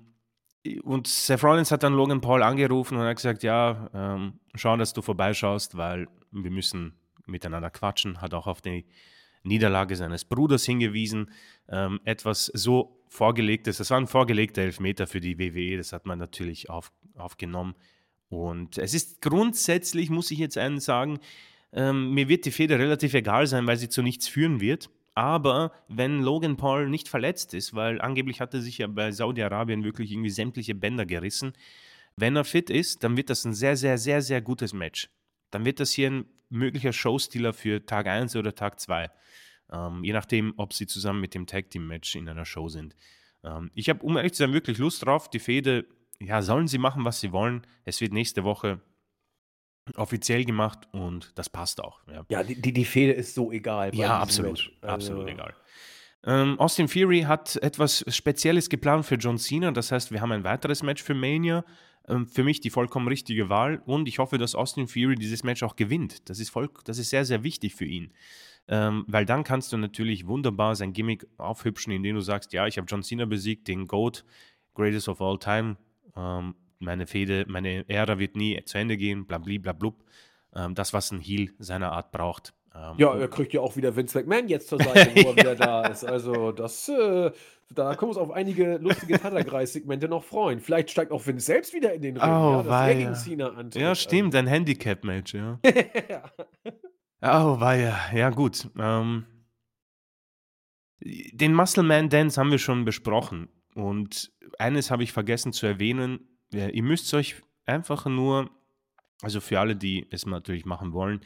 und Seth Rollins hat dann Logan Paul angerufen und hat gesagt, ja, ähm, schau, dass du vorbeischaust, weil wir müssen miteinander quatschen. Hat auch auf die Niederlage seines Bruders hingewiesen. Ähm, etwas so vorgelegtes, das war ein vorgelegter Elfmeter für die WWE, das hat man natürlich auf, aufgenommen. Und es ist grundsätzlich, muss ich jetzt einen sagen, ähm, mir wird die Fehde relativ egal sein, weil sie zu nichts führen wird. Aber wenn Logan Paul nicht verletzt ist, weil angeblich hat er sich ja bei Saudi-Arabien wirklich irgendwie sämtliche Bänder gerissen, wenn er fit ist, dann wird das ein sehr, sehr, sehr, sehr gutes Match. Dann wird das hier ein möglicher Showstealer für Tag 1 oder Tag 2. Ähm, je nachdem, ob sie zusammen mit dem Tag Team Match in einer Show sind. Ähm, ich habe, um ehrlich zu sein, wirklich Lust drauf. Die Fehde, ja, sollen sie machen, was sie wollen. Es wird nächste Woche offiziell gemacht und das passt auch. Ja, Ja, die, die, die Fehde ist so egal. ja absolut. Also, Absolut egal. Ähm, Austin Fury hat etwas Spezielles geplant für John Cena. Das heißt, wir haben ein weiteres Match für Mania. Ähm, für mich die vollkommen richtige Wahl. Und ich hoffe, dass Austin Fury dieses Match auch gewinnt. Das ist, voll, das ist sehr, sehr wichtig für ihn. Ähm, weil dann kannst du natürlich wunderbar sein Gimmick aufhübschen, indem du sagst, ja, ich habe John Cena besiegt, den GOAT, Greatest of All Time. Meine Fehde, meine Ära wird nie zu Ende gehen, blabli, blablub. Ähm, das, was ein Heel seiner Art braucht. Ähm, Ja, er kriegt ja auch wieder Vince McMahon jetzt zur Seite, wo er wieder da ist. Also, das, äh, da können wir uns auf einige lustige Tatterkreis-Segmente noch freuen. Vielleicht steigt auch Vince selbst wieder in den Ring, Oh, ja, gegen Cena antritt. Ja, stimmt, ein Handicap-Match, ja. Oh, weia. Ja, gut. Ähm, den Muscle Man Dance haben wir schon besprochen. Und eines habe ich vergessen zu erwähnen. Ja, ihr müsst euch einfach nur, also für alle, die es natürlich machen wollen,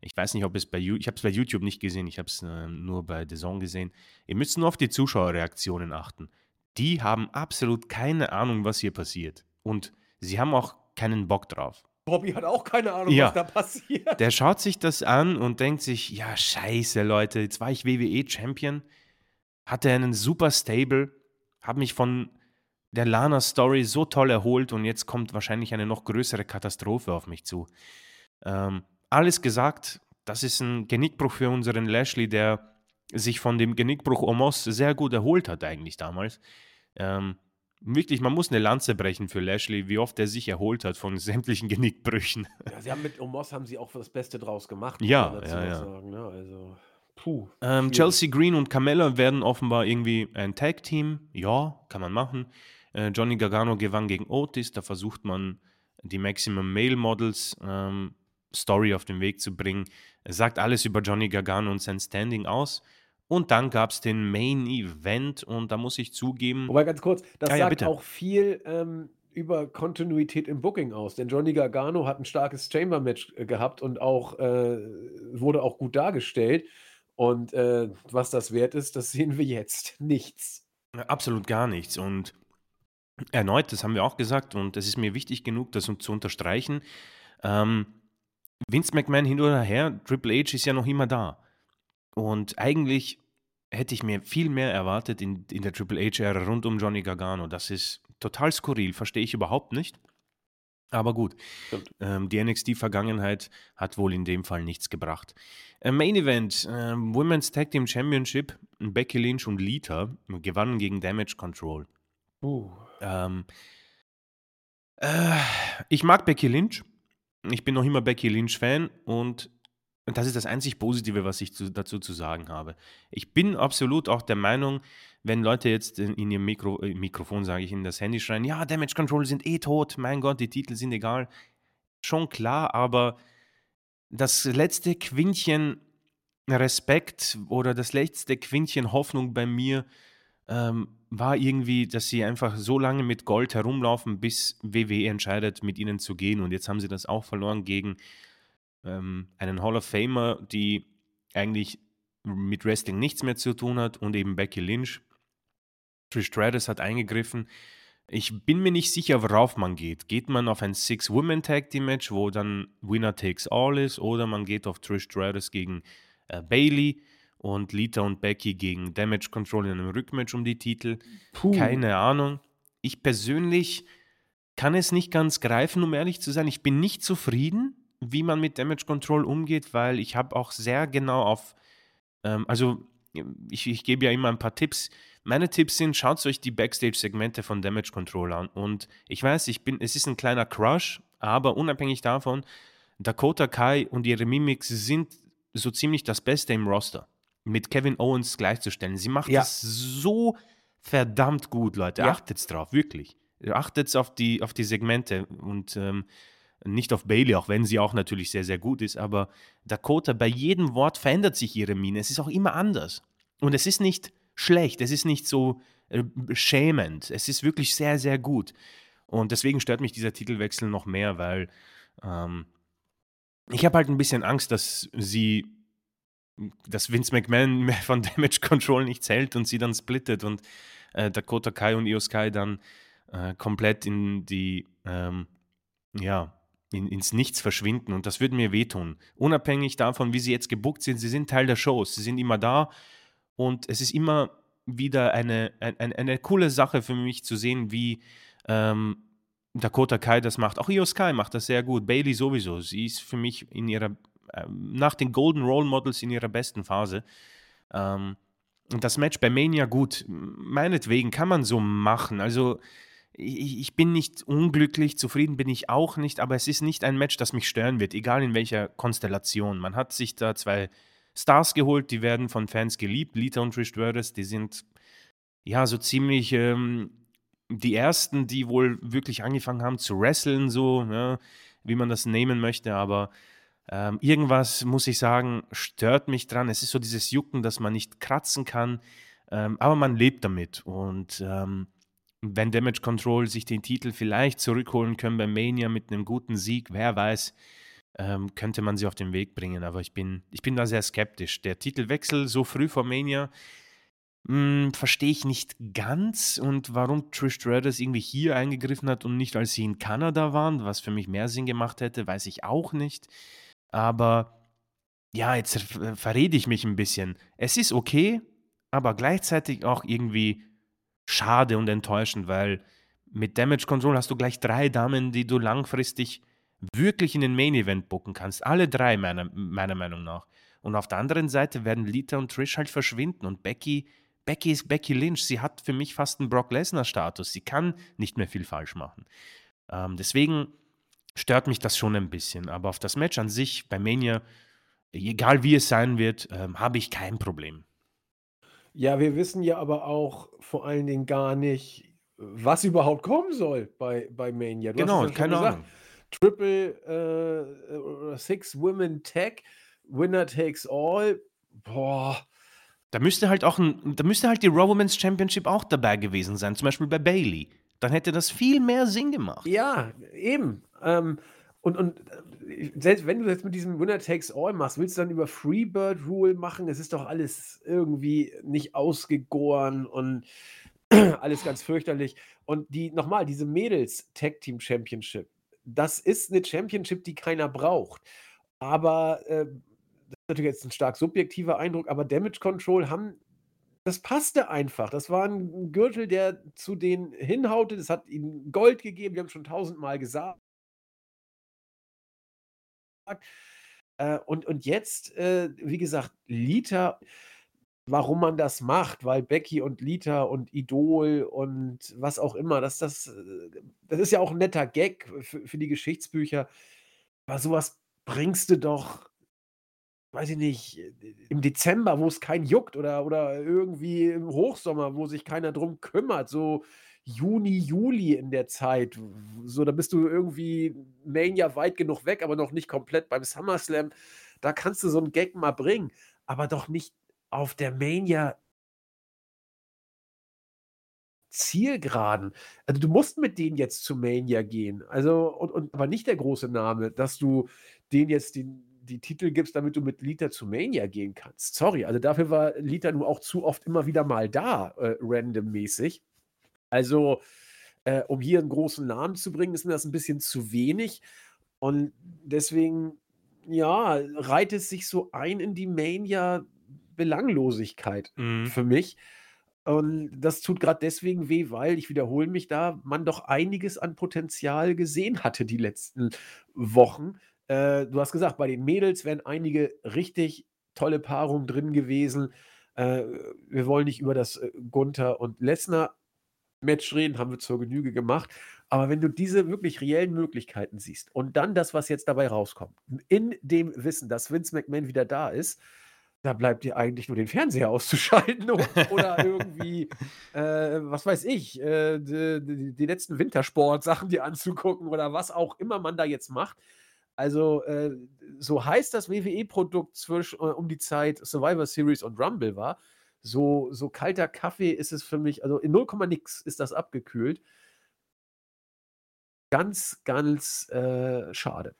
ich weiß nicht, ob es bei YouTube, ich habe es bei YouTube nicht gesehen, ich habe es äh, nur bei The Zone gesehen. Ihr müsst nur auf die Zuschauerreaktionen achten. Die haben absolut keine Ahnung, was hier passiert. Und sie haben auch keinen Bock drauf. Bobby hat auch keine Ahnung, Ja. was da passiert. Der schaut sich das an und denkt sich, ja, scheiße, Leute, jetzt war ich WWE-Champion, hatte einen super Stable, habe mich von der Lana-Story so toll erholt und jetzt kommt wahrscheinlich eine noch größere Katastrophe auf mich zu. Ähm, alles gesagt, das ist ein Genickbruch für unseren Lashley, der sich von dem Genickbruch Omos sehr gut erholt hat eigentlich damals. Ähm, wirklich, man muss eine Lanze brechen für Lashley, wie oft er sich erholt hat von sämtlichen Genickbrüchen. Ja, sie haben mit Omos haben sie auch das Beste draus gemacht. Ja, ja, ja. Sagen, ne? Also, puh. Ähm. Chelsea Green und Carmella werden offenbar irgendwie ein Tag-Team. Ja, kann man machen. Äh, Johnny Gargano gewann gegen Otis. Da versucht man, die Maximum Male Models ähm, Story auf den Weg zu bringen. Es sagt alles über Johnny Gargano und sein Standing aus. Und dann gab es den Main Event und da muss ich zugeben, Wobei ganz kurz, das Ah ja, sagt bitte. auch viel ähm, über Kontinuität im Booking aus. Denn Johnny Gargano hat ein starkes Chamber-Match äh, gehabt und auch äh, wurde auch gut dargestellt. Und äh, was das wert ist, das sehen wir jetzt. Nichts. Absolut gar nichts. Und erneut, das haben wir auch gesagt, und es ist mir wichtig genug, das zu unterstreichen. Ähm, Vince McMahon hin oder her, Triple H ist ja noch immer da. Und eigentlich hätte ich mir viel mehr erwartet in, in der Triple H-Ära rund um Johnny Gargano. Das ist total skurril, verstehe ich überhaupt nicht. Aber gut, ähm, die NXT-Vergangenheit hat wohl in dem Fall nichts gebracht. Äh, Main Event, äh, Women's Tag Team Championship, Becky Lynch und Lita gewannen gegen Damage Control. Uh. Ähm, äh, ich mag Becky Lynch. Ich bin noch immer Becky Lynch-Fan und das ist das einzig Positive, was ich zu, dazu zu sagen habe. Ich bin absolut auch der Meinung, wenn Leute jetzt in, in ihr Mikro, äh, Mikrofon, sage ich, in das Handy schreien, ja, Damage Control sind eh tot, mein Gott, die Titel sind egal. Schon klar, aber das letzte Quintchen Respekt oder das letzte Quintchen Hoffnung bei mir ähm, war irgendwie, dass sie einfach so lange mit Gold herumlaufen, bis WWE entscheidet, mit ihnen zu gehen. Und jetzt haben sie das auch verloren gegen ähm, einen Hall of Famer, die eigentlich mit Wrestling nichts mehr zu tun hat und eben Becky Lynch. Trish Stratus hat eingegriffen. Ich bin mir nicht sicher, worauf man geht. Geht man auf ein Six-Women-Tag-Team-Match, wo dann Winner takes all ist, oder man geht auf Trish Stratus gegen äh, Bailey und Lita und Becky gegen Damage Control in einem Rückmatch um die Titel. Puh. Keine Ahnung. Ich persönlich kann es nicht ganz greifen, um ehrlich zu sein. Ich bin nicht zufrieden, wie man mit Damage Control umgeht, weil ich habe auch sehr genau auf, ähm, also ich, ich gebe ja immer ein paar Tipps. Meine Tipps sind, schaut euch die Backstage-Segmente von Damage Control an. Und ich weiß, ich bin, es ist ein kleiner Crush, aber unabhängig davon, Dakota Kai und ihre Mimics sind so ziemlich das Beste im Roster. Mit Kevin Owens gleichzustellen. Sie macht Ja. das so verdammt gut, Leute. Ja. Achtet's drauf, wirklich. Achtet's auf die, auf die Segmente und ähm, nicht auf Bailey, auch wenn sie auch natürlich sehr, sehr gut ist. Aber Dakota, bei jedem Wort verändert sich ihre Miene. Es ist auch immer anders. Und es ist nicht schlecht, es ist nicht so äh, schämend. Es ist wirklich sehr, sehr gut. Und deswegen stört mich dieser Titelwechsel noch mehr, weil ähm, ich habe halt ein bisschen Angst, dass sie, dass Vince McMahon von Damage Control nicht zählt und sie dann splittet und äh, Dakota Kai und Io Sky dann äh, komplett in die, ähm, ja, in, ins Nichts verschwinden und das würde mir wehtun. Unabhängig davon, wie sie jetzt gebuckt sind, sie sind Teil der Shows, sie sind immer da und es ist immer wieder eine, ein, ein- eine coole Sache für mich zu sehen, wie ähm, Dakota Kai das macht. Auch Io Sky macht das sehr gut. Bailey sowieso. Sie ist für mich in ihrer, nach den Golden Role Models in ihrer besten Phase. Ähm, und das Match bei Mania, gut, meinetwegen kann man so machen. Also ich, ich bin nicht unglücklich, zufrieden bin ich auch nicht, aber es ist nicht ein Match, das mich stören wird, egal in welcher Konstellation. Man hat sich da zwei Stars geholt, die werden von Fans geliebt. Lita und Trish Stratus, die sind ja so ziemlich ähm, die ersten, die wohl wirklich angefangen haben zu wresteln, so, ja, wie man das nehmen möchte, aber ähm, irgendwas, muss ich sagen, stört mich dran. Es ist so dieses Jucken, dass man nicht kratzen kann, ähm, aber man lebt damit. Und ähm, wenn Damage Control sich den Titel vielleicht zurückholen können bei Mania mit einem guten Sieg, wer weiß, ähm, könnte man sie auf den Weg bringen. Aber ich bin, ich bin da sehr skeptisch. Der Titelwechsel so früh vor Mania, hm, verstehe ich nicht ganz und warum Trish Stratus irgendwie hier eingegriffen hat und nicht, als sie in Kanada waren, was für mich mehr Sinn gemacht hätte, weiß ich auch nicht. Aber ja, jetzt ver verrede ich mich ein bisschen. Es ist okay, aber gleichzeitig auch irgendwie schade und enttäuschend, weil mit Damage Control hast du gleich drei Damen, die du langfristig wirklich in den Main Event bucken kannst. Alle drei, meiner, meiner Meinung nach. Und auf der anderen Seite werden Lita und Trish halt verschwinden. Und Becky, Becky ist Becky Lynch. Sie hat für mich fast einen Brock Lesnar-Status. Sie kann nicht mehr viel falsch machen. Ähm, deswegen stört mich das schon ein bisschen. Aber auf das Match an sich bei Mania, egal wie es sein wird, ähm, habe ich kein Problem. Ja, wir wissen ja aber auch vor allen Dingen gar nicht, was überhaupt kommen soll bei, bei Mania. Du genau, keine gesagt, Ahnung. Triple äh, Six Women Tag, Winner takes all. Boah. Da müsste halt auch ein, da müsste halt die Raw Women's Championship auch dabei gewesen sein, zum Beispiel bei Bailey. Dann hätte das viel mehr Sinn gemacht. Ja, eben. Ähm, und, und äh, selbst wenn du jetzt mit diesem Winner Takes All machst, willst du dann über Freebird Rule machen? Es ist doch alles irgendwie nicht ausgegoren und alles ganz fürchterlich. Und die, nochmal, diese Mädels Tag Team Championship, das ist eine Championship, die keiner braucht. Aber äh, das ist natürlich jetzt ein stark subjektiver Eindruck, aber Damage Control haben, das passte einfach. Das war ein Gürtel, der zu denen hinhaute. Das hat ihnen Gold gegeben. Wir haben schon tausendmal gesagt. Äh, und, und jetzt, äh, wie gesagt, Lita, warum man das macht, weil Becky und Lita und Idol und was auch immer, dass das, äh, das ist ja auch ein netter Gag für, für die Geschichtsbücher. Aber sowas bringst du doch, weiß ich nicht, im Dezember, wo es keinen juckt oder, oder irgendwie im Hochsommer, wo sich keiner drum kümmert. So Juni, Juli in der Zeit. So, da bist du irgendwie Mania weit genug weg, aber noch nicht komplett beim SummerSlam. Da kannst du so einen Gag mal bringen, aber doch nicht auf der Mania Zielgeraden. Also du musst mit denen jetzt zu Mania gehen. Also, und, und aber nicht der große Name, dass du denen jetzt den, die Titel gibst, damit du mit Lita zu Mania gehen kannst. Sorry, also dafür war Lita nur auch zu oft immer wieder mal da, äh, randommäßig. Also, äh, um hier einen großen Namen zu bringen, ist mir das ein bisschen zu wenig. Und deswegen, ja, reiht es sich so ein in die Mania-Belanglosigkeit Mhm. für mich. Und das tut gerade deswegen weh, weil, ich wiederhole mich da, man doch einiges an Potenzial gesehen hatte die letzten Wochen. Äh, du hast gesagt, bei den Mädels wären einige richtig tolle Paarungen drin gewesen. Äh, wir wollen nicht über das äh, Gunther und Lesnar Match reden, haben wir zur Genüge gemacht. Aber wenn du diese wirklich reellen Möglichkeiten siehst und dann das, was jetzt dabei rauskommt, in dem Wissen, dass Vince McMahon wieder da ist, da bleibt dir eigentlich nur den Fernseher auszuschalten oder irgendwie, äh, was weiß ich, äh, die, die, letzten Wintersport-Sachen dir anzugucken oder was auch immer man da jetzt macht. Also, äh, so heiß das WWE-Produkt zwischen äh, um die Zeit Survivor Series und Rumble war, so, so kalter Kaffee ist es für mich, also in 0, nix ist das abgekühlt. Ganz, ganz äh, schade.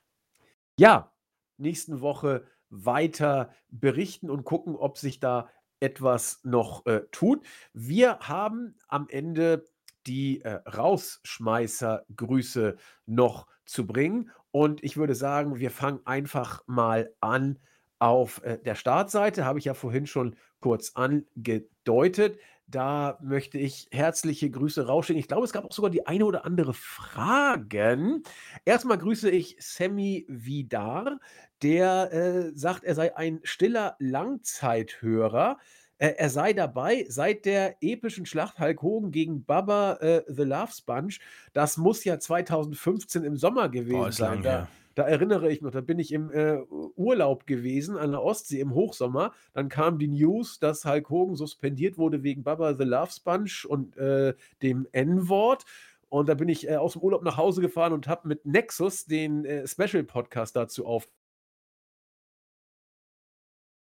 Ja, nächsten Woche weiter berichten und gucken, ob sich da etwas noch äh, tut. Wir haben am Ende die äh, Rausschmeißer-Grüße noch zu bringen. Und ich würde sagen, wir fangen einfach mal an auf äh, der Startseite. Habe ich ja vorhin schon kurz angedeutet. Da möchte ich herzliche Grüße rausschicken. Ich glaube, es gab auch sogar die eine oder andere Fragen. Erstmal grüße ich Sammy Vidar, der äh, sagt, er sei ein stiller Langzeithörer. Äh, er sei dabei seit der epischen Schlacht Hulk Hogan gegen Baba äh, The Love Sponge. Das muss ja 2015 im Sommer gewesen Boah, sein. Da, da erinnere ich mich, da bin ich im äh, Urlaub gewesen an der Ostsee im Hochsommer. Dann kam die News, dass Hulk Hogan suspendiert wurde wegen Baba the Love Sponge und äh, dem N-Wort. Und da bin ich äh, aus dem Urlaub nach Hause gefahren und habe mit Nexus den äh, Special Podcast dazu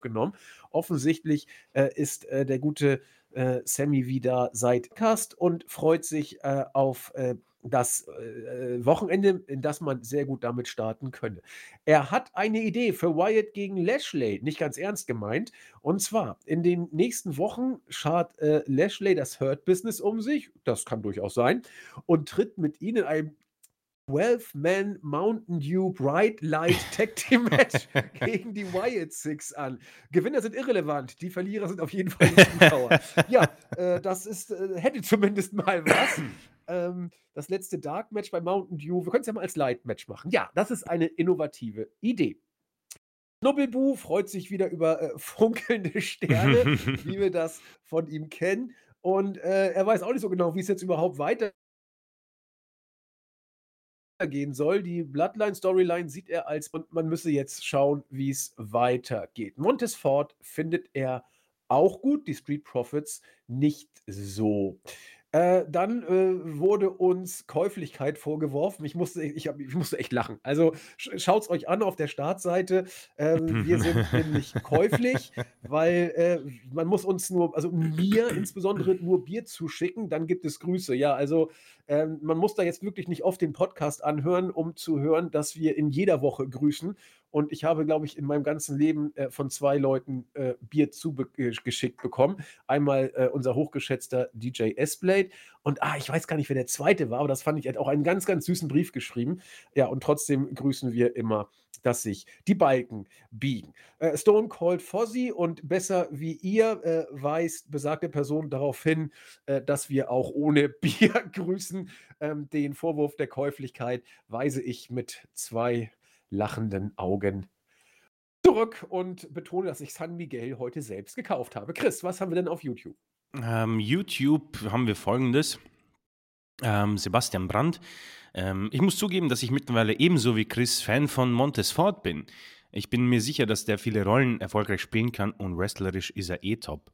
aufgenommen. Offensichtlich äh, ist äh, der gute äh, Sammy wieder seit Cast und freut sich äh, auf äh, das äh, Wochenende, in das man sehr gut damit starten könne. Er hat eine Idee für Wyatt gegen Lashley, nicht ganz ernst gemeint. Und zwar, in den nächsten Wochen schart äh, Lashley das Hurt-Business um sich, das kann durchaus sein, und tritt mit ihnen in einem 12-Man Mountain Dew Bright Light Tag Team Match gegen die Wyatt Six an. Gewinner sind irrelevant, die Verlierer sind auf jeden Fall Zuschauer. ja, äh, das ist, äh, hätte zumindest mal was. Ähm, das letzte Dark Match bei Mountain Dew, wir können es ja mal als Light Match machen. Ja, das ist eine innovative Idee. Knubbelbu freut sich wieder über äh, funkelnde Sterne, wie wir das von ihm kennen. Und äh, er weiß auch nicht so genau, wie es jetzt überhaupt weitergeht gehen soll. Die Bloodline-Storyline sieht er als und man müsse jetzt schauen, wie es weitergeht. Montesfort findet er auch gut, die Street Profits nicht so. Äh, dann äh, wurde uns Käuflichkeit vorgeworfen. Ich musste, ich, hab, ich musste echt lachen. Also sch schaut es euch an auf der Startseite. Ähm, wir sind nämlich käuflich, weil äh, man muss uns nur, also mir insbesondere nur Bier zuschicken, dann gibt es Grüße. Ja, also ähm, man muss da jetzt wirklich nicht oft den Podcast anhören, um zu hören, dass wir in jeder Woche grüßen. Und ich habe, glaube ich, in meinem ganzen Leben äh, von zwei Leuten äh, Bier zugeschickt bekommen. Einmal äh, unser hochgeschätzter DJ S-Blade. Und ah, ich weiß gar nicht, wer der zweite war, aber das fand ich, er hat auch einen ganz, ganz süßen Brief geschrieben. Ja, und trotzdem grüßen wir immer, dass sich die Balken biegen. Äh, Stone Cold Fozzy und besser wie ihr äh, weist besagte Person darauf hin, äh, dass wir auch ohne Bier grüßen. Ähm, den Vorwurf der Käuflichkeit weise ich mit zwei lachenden Augen zurück und betone, dass ich San Miguel heute selbst gekauft habe. Chris, was haben wir denn auf YouTube? Ähm, YouTube haben wir folgendes. Ähm, Sebastian Brandt. Ähm, ich muss zugeben, dass ich mittlerweile ebenso wie Chris Fan von Montesfort bin. Ich bin mir sicher, dass der viele Rollen erfolgreich spielen kann und wrestlerisch ist er eh top.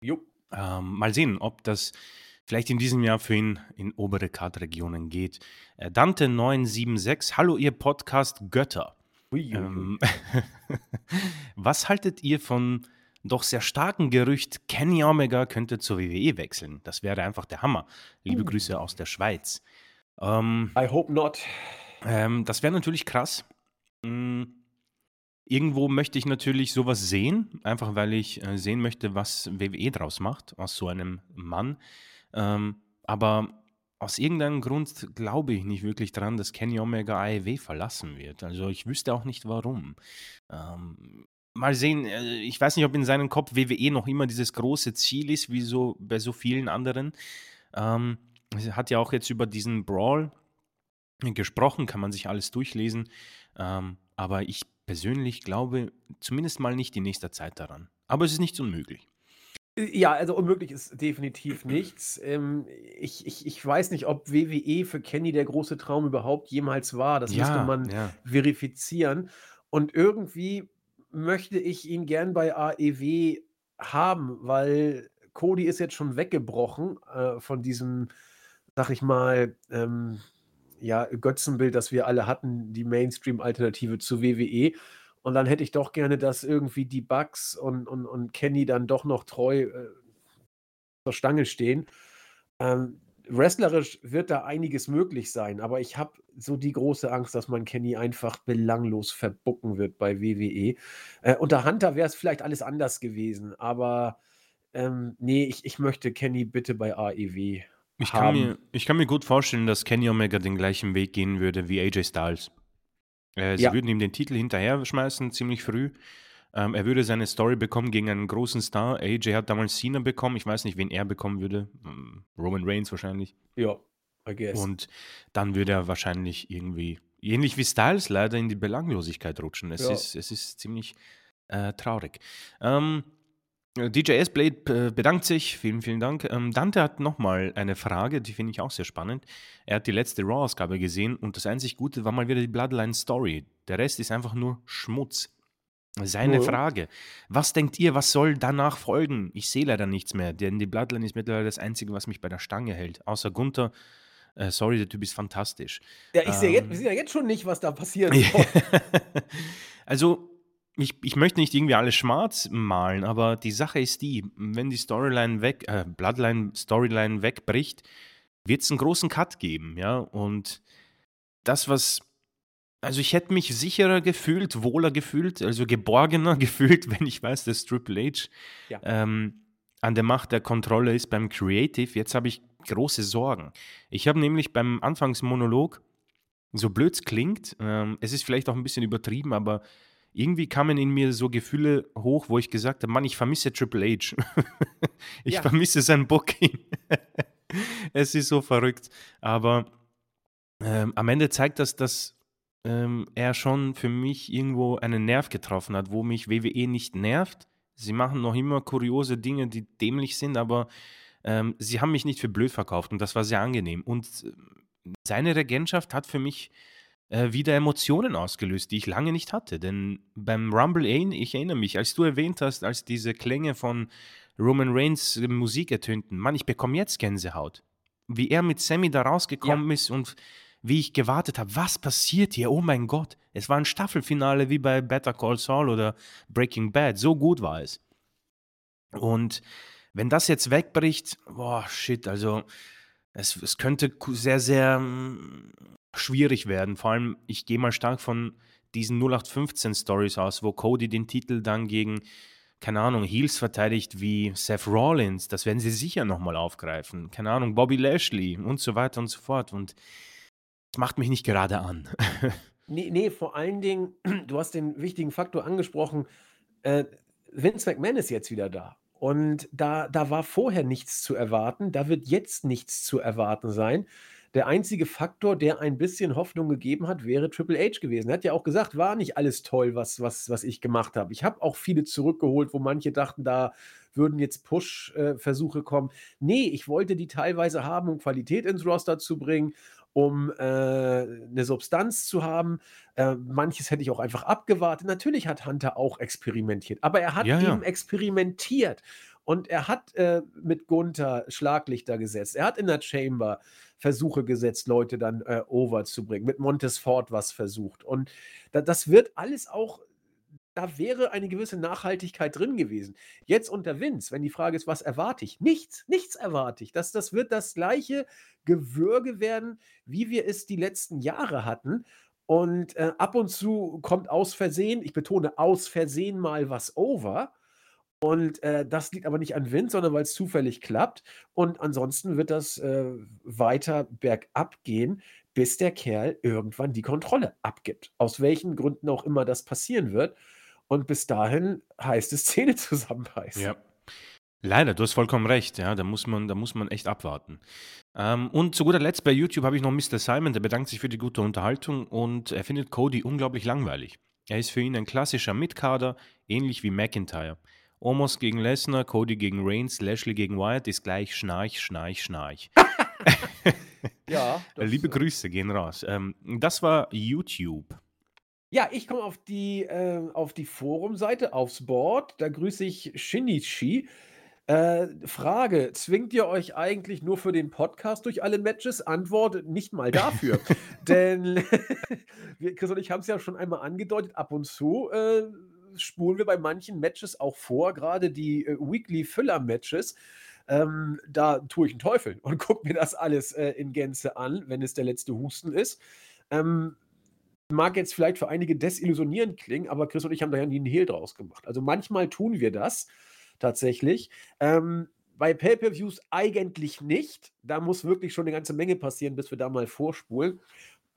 Jo. Ähm, mal sehen, ob das vielleicht in diesem Jahr für ihn in obere Kartregionen geht. Äh, Dante976, hallo ihr Podcast Götter. Ui, ähm, was haltet ihr von doch sehr starken Gerücht, Kenny Omega könnte zur WWE wechseln? Das wäre einfach der Hammer. Liebe uh. Grüße aus der Schweiz. Ähm, I hope not. Ähm, das wäre natürlich krass. Mhm. Irgendwo möchte ich natürlich sowas sehen, einfach weil ich äh, sehen möchte, was WWE draus macht, aus so einem Mann. Ähm, aber aus irgendeinem Grund glaube ich nicht wirklich dran, dass Kenny Omega AEW verlassen wird. Also ich wüsste auch nicht warum. Ähm, mal sehen, äh, ich weiß nicht, ob in seinem Kopf WWE noch immer dieses große Ziel ist, wie so bei so vielen anderen. Ähm, hat ja auch jetzt über diesen Brawl gesprochen, kann man sich alles durchlesen. Ähm, aber ich persönlich glaube zumindest mal nicht in nächster Zeit daran. Aber es ist nicht unmöglich. Ja, also unmöglich ist definitiv nichts. Ähm, ich, ich, ich weiß nicht, ob WWE für Kenny der große Traum überhaupt jemals war. Das müsste Ja, man ja. verifizieren. Und irgendwie möchte ich ihn gern bei AEW haben, weil Cody ist jetzt schon weggebrochen äh, von diesem, sag ich mal, ähm, ja, Götzenbild, das wir alle hatten, die Mainstream-Alternative zu WWE. Und dann hätte ich doch gerne, dass irgendwie die Bugs und, und, und Kenny dann doch noch treu äh, zur Stange stehen. Ähm, wrestlerisch wird da einiges möglich sein, aber ich habe so die große Angst, dass man Kenny einfach belanglos verbucken wird bei WWE. Äh, unter Hunter wäre es vielleicht alles anders gewesen, aber ähm, nee, ich, ich möchte Kenny bitte bei AEW Ich kann, mir, ich kann mir gut vorstellen, dass Kenny Omega den gleichen Weg gehen würde wie AJ Styles. Äh, sie Ja, würden ihm den Titel hinterher schmeißen, ziemlich früh. Ähm, er würde seine Story bekommen gegen einen großen Star. AJ hat damals Cena bekommen. Ich weiß nicht, wen er bekommen würde. Ähm, Roman Reigns wahrscheinlich. ja, I guess. Und dann würde er wahrscheinlich irgendwie, ähnlich wie Styles, leider in die Belanglosigkeit rutschen. Es Ja. ist, es ist ziemlich äh, traurig. Ähm, DJ S-Blade äh, bedankt sich. Vielen, vielen Dank. Ähm, Dante hat nochmal eine Frage, die finde ich auch sehr spannend. Er hat die letzte Raw-Ausgabe gesehen und das einzig Gute war mal wieder die Bloodline-Story. Der Rest ist einfach nur Schmutz. Seine Ja. Frage. Was denkt ihr, was soll danach folgen? Ich sehe leider nichts mehr, denn die Bloodline ist mittlerweile das Einzige, was mich bei der Stange hält. Außer Gunther. Äh, sorry, der Typ ist fantastisch. Ja, ich sehe jetzt, Ähm, ja jetzt schon nicht, was da passieren soll. also, ich, ich möchte nicht irgendwie alles schwarz malen, aber die Sache ist die, wenn die Storyline weg, äh, Bloodline-Storyline wegbricht, wird es einen großen Cut geben, ja. Und das, was also ich hätte mich sicherer gefühlt, wohler gefühlt, also geborgener gefühlt, wenn ich weiß, dass Triple H ja. ähm, an der Macht der Kontrolle ist beim Creative. Jetzt habe ich große Sorgen. Ich habe nämlich beim Anfangsmonolog, so blöd es klingt, ähm, es ist vielleicht auch ein bisschen übertrieben, aber irgendwie kamen in mir so Gefühle hoch, wo ich gesagt habe, Mann, ich vermisse Triple H. ich ja. vermisse sein Booking. es ist so verrückt. Aber ähm, am Ende zeigt das, dass ähm, er schon für mich irgendwo einen Nerv getroffen hat, wo mich WWE nicht nervt. Sie machen noch immer kuriose Dinge, die dämlich sind, aber ähm, sie haben mich nicht für blöd verkauft und das war sehr angenehm. Und äh, seine Regentschaft hat für mich äh, wieder Emotionen ausgelöst, die ich lange nicht hatte. Denn beim Rumble, ich erinnere mich, als du erwähnt hast, als diese Klänge von Roman Reigns Musik ertönten, Mann, ich bekomme jetzt Gänsehaut. Wie er mit Sammy da rausgekommen ja. ist und wie ich gewartet habe, was passiert hier? Oh mein Gott. Es war ein Staffelfinale wie bei Better Call Saul oder Breaking Bad. So gut war es. Und wenn das jetzt wegbricht, boah, shit, also es, es könnte sehr, sehr mm, schwierig werden. Vor allem, ich gehe mal stark von diesen 0815 Stories aus, wo Cody den Titel dann gegen, keine Ahnung, Heels verteidigt wie Seth Rollins. Das werden sie sicher nochmal aufgreifen. Keine Ahnung, Bobby Lashley und so weiter und so fort. Und das macht mich nicht gerade an. nee, nee, vor allen Dingen, du hast den wichtigen Faktor angesprochen. Äh, Vince McMahon ist jetzt wieder da. Und da, da war vorher nichts zu erwarten. Da wird jetzt nichts zu erwarten sein. Der einzige Faktor, der ein bisschen Hoffnung gegeben hat, wäre Triple H gewesen. Er hat ja auch gesagt, war nicht alles toll, was, was, was ich gemacht habe. Ich habe auch viele zurückgeholt, wo manche dachten, da würden jetzt Push-Versuche kommen. Nee, ich wollte die teilweise haben, um Qualität ins Roster zu bringen um äh, eine Substanz zu haben. Äh, manches hätte ich auch einfach abgewartet. Natürlich hat Hunter auch experimentiert, aber er hat ja, eben ja. experimentiert. Und er hat äh, mit Gunther Schlaglichter gesetzt. Er hat in der Chamber Versuche gesetzt, Leute dann äh, over zu bringen. Mit Montesfort was versucht. Und da, das wird alles auch da wäre eine gewisse Nachhaltigkeit drin gewesen. Jetzt unter Vince, wenn die Frage ist, was erwarte ich? Nichts, nichts erwarte ich. Das, das wird das gleiche Gewürge werden, wie wir es die letzten Jahre hatten. Und äh, ab und zu kommt aus Versehen, ich betone aus Versehen mal was over. Und äh, das liegt aber nicht an Wind, sondern weil es zufällig klappt. Und ansonsten wird das äh, weiter bergab gehen, bis der Kerl irgendwann die Kontrolle abgibt. Aus welchen Gründen auch immer das passieren wird. Und bis dahin heißt es Zähne zusammenbeißen. Ja. Leider, du hast vollkommen recht, ja, da muss man, da muss man echt abwarten. Ähm, und zu guter Letzt bei YouTube habe ich noch Mr. Simon, der bedankt sich für die gute Unterhaltung und er findet Cody unglaublich langweilig. Er ist für ihn ein klassischer Mitkader, ähnlich wie McIntyre. Omos gegen Lesnar, Cody gegen Reigns, Lashley gegen Wyatt ist gleich Schnarch, Schnarch, Schnarch. ja. Liebe Grüße gehen raus. Ähm, das war YouTube. Ja, ich komme auf die, äh, auf die Forumseite, aufs Board. Da grüße ich Shinichi. Äh, Frage: Zwingt ihr euch eigentlich nur für den Podcast durch alle Matches? Antwort: Nicht mal dafür. Denn wir, Chris und ich haben es ja schon einmal angedeutet, ab und zu äh, spulen wir bei manchen Matches auch vor, gerade die äh, Weekly Filler-Matches. Ähm, da tue ich einen Teufel und gucke mir das alles äh, in Gänze an, wenn es der letzte Husten ist. Ähm, mag jetzt vielleicht für einige desillusionierend klingen, aber Chris und ich haben da ja nie einen Hehl draus gemacht. Also manchmal tun wir das tatsächlich. Ähm, bei Pay-per-Views eigentlich nicht. Da muss wirklich schon eine ganze Menge passieren, bis wir da mal vorspulen.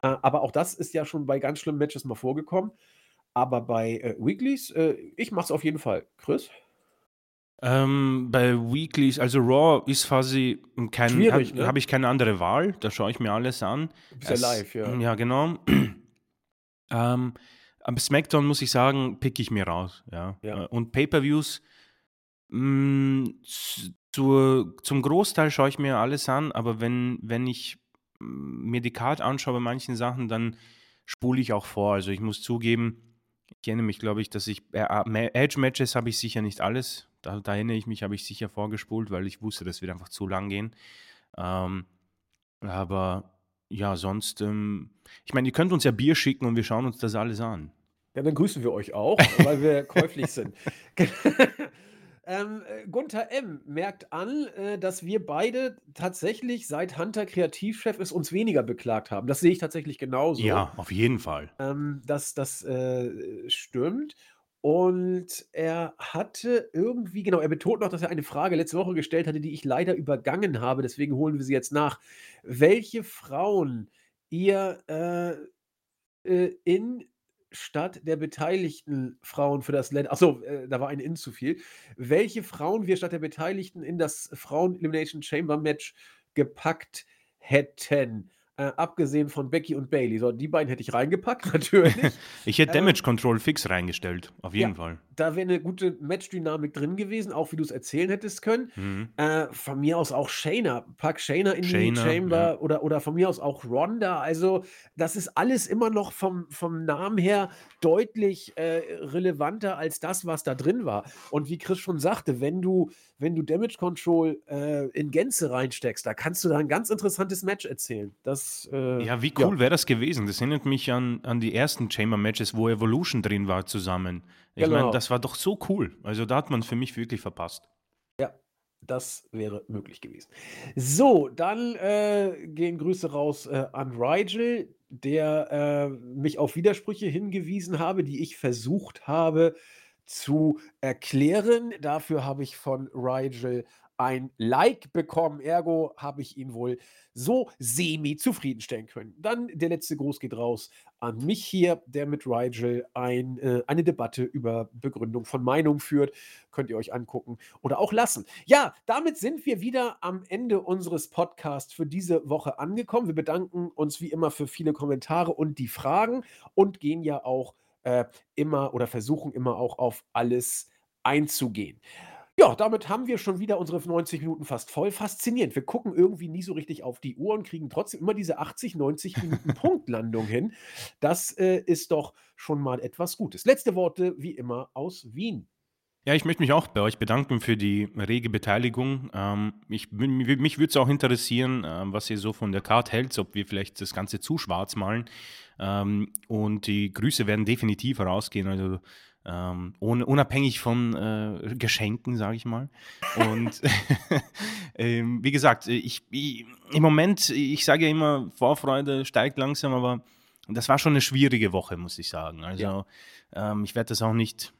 Äh, aber auch das ist ja schon bei ganz schlimmen Matches mal vorgekommen. Aber bei äh, Weeklies, äh, ich mache es auf jeden Fall. Chris? Ähm, bei Weeklies, also Raw ist quasi kein, habe ne? hab ich keine andere Wahl. Da schaue ich mir alles an. Du bist ja live, ja. Ja, genau. Ähm, am SmackDown muss ich sagen, pick ich mir raus. Ja. ja. Äh, und Pay-Per-Views, mm, zum Großteil schaue ich mir alles an, aber wenn, wenn ich mm, mir die Card anschaue bei manchen Sachen, dann spule ich auch vor. Also ich muss zugeben, kenne mich, glaube ich, dass ich äh, Edge-Matches habe ich sicher nicht alles. Da, da, erinnere ich mich, habe ich sicher vorgespult, weil ich wusste, das wird einfach zu lang gehen. Ähm, aber ja, sonst, ähm, ich meine, ihr könnt uns ja Bier schicken und wir schauen uns das alles an. Ja, dann grüßen wir euch auch, weil wir käuflich sind. Ähm, äh, Gunther M. merkt an, äh, dass wir beide tatsächlich seit Hunter Kreativchef ist, uns weniger beklagt haben. Das sehe ich tatsächlich genauso. Ja, auf jeden Fall. Ähm, das das äh, stimmt. Und er hatte irgendwie, genau, er betont noch, dass er eine Frage letzte Woche gestellt hatte, die ich leider übergangen habe. Deswegen holen wir sie jetzt nach. Welche Frauen ihr äh, äh, in statt der beteiligten Frauen für das Land achso, äh, da war ein In zu viel. Welche Frauen wir statt der Beteiligten in das Frauen-Elimination Chamber Match gepackt hätten. Äh, abgesehen von Becky und Bailey. So, die beiden hätte ich reingepackt, natürlich. ich hätte Damage ähm, Control fix reingestellt, auf jeden ja, Fall. Da wäre eine gute Matchdynamik drin gewesen, auch wie du es erzählen hättest können. Mhm. Äh, von mir aus auch Shayna. Pack Shayna in Shayna, die Chamber ja. oder, oder von mir aus auch Ronda. Also, das ist alles immer noch vom, vom Namen her deutlich äh, relevanter als das, was da drin war. Und wie Chris schon sagte, wenn du, wenn du Damage Control äh, in Gänze reinsteckst, da kannst du da ein ganz interessantes Match erzählen. Das, äh, ja, wie cool ja. wäre das gewesen? Das erinnert mich an, an die ersten Chamber-Matches, wo Evolution drin war zusammen. Ich genau. meine, das war doch so cool. Also da hat man für mich wirklich verpasst. Ja, das wäre möglich gewesen. So, dann äh, gehen Grüße raus äh, an Rigel, der äh, mich auf Widersprüche hingewiesen habe, die ich versucht habe zu erklären. Dafür habe ich von Rigel ein Like bekommen. Ergo habe ich ihn wohl so semi zufriedenstellen können. Dann der letzte Gruß geht raus an mich hier, der mit Rigel ein, äh, eine Debatte über Begründung von Meinung führt. Könnt ihr euch angucken oder auch lassen. Ja, damit sind wir wieder am Ende unseres Podcasts für diese Woche angekommen. Wir bedanken uns wie immer für viele Kommentare und die Fragen und gehen ja auch äh, immer oder versuchen immer auch auf alles einzugehen. Ja, damit haben wir schon wieder unsere 90 Minuten fast voll. Faszinierend. Wir gucken irgendwie nie so richtig auf die Uhr und kriegen trotzdem immer diese 80, 90 Minuten Punktlandung hin. Das äh, ist doch schon mal etwas Gutes. Letzte Worte wie immer aus Wien. Ja, ich möchte mich auch bei euch bedanken für die rege Beteiligung. Ähm, ich, mich würde es auch interessieren, äh, was ihr so von der Card hält, ob wir vielleicht das Ganze zu schwarz malen. Ähm, und die Grüße werden definitiv herausgehen. Also ähm, ohne, unabhängig von äh, Geschenken, sage ich mal. Und ähm, wie gesagt, ich, ich, im Moment, ich sage ja immer, Vorfreude steigt langsam, aber das war schon eine schwierige Woche, muss ich sagen. Also ja. ähm, ich werde das auch nicht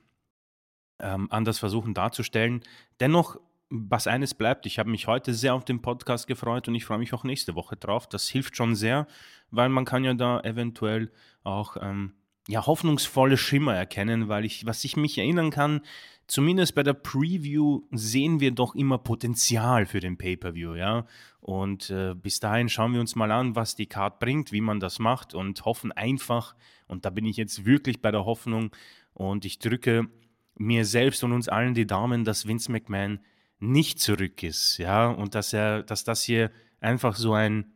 ähm, anders versuchen darzustellen. Dennoch, was eines bleibt, ich habe mich heute sehr auf den Podcast gefreut und ich freue mich auch nächste Woche drauf. Das hilft schon sehr, weil man kann ja da eventuell auch ähm, ja, hoffnungsvolle Schimmer erkennen, weil ich, was ich mich erinnern kann, zumindest bei der Preview sehen wir doch immer Potenzial für den Pay-per-View, ja. Und äh, bis dahin schauen wir uns mal an, was die Card bringt, wie man das macht und hoffen einfach, und da bin ich jetzt wirklich bei der Hoffnung und ich drücke mir selbst und uns allen die Daumen, dass Vince McMahon nicht zurück ist, ja, und dass er, dass das hier einfach so ein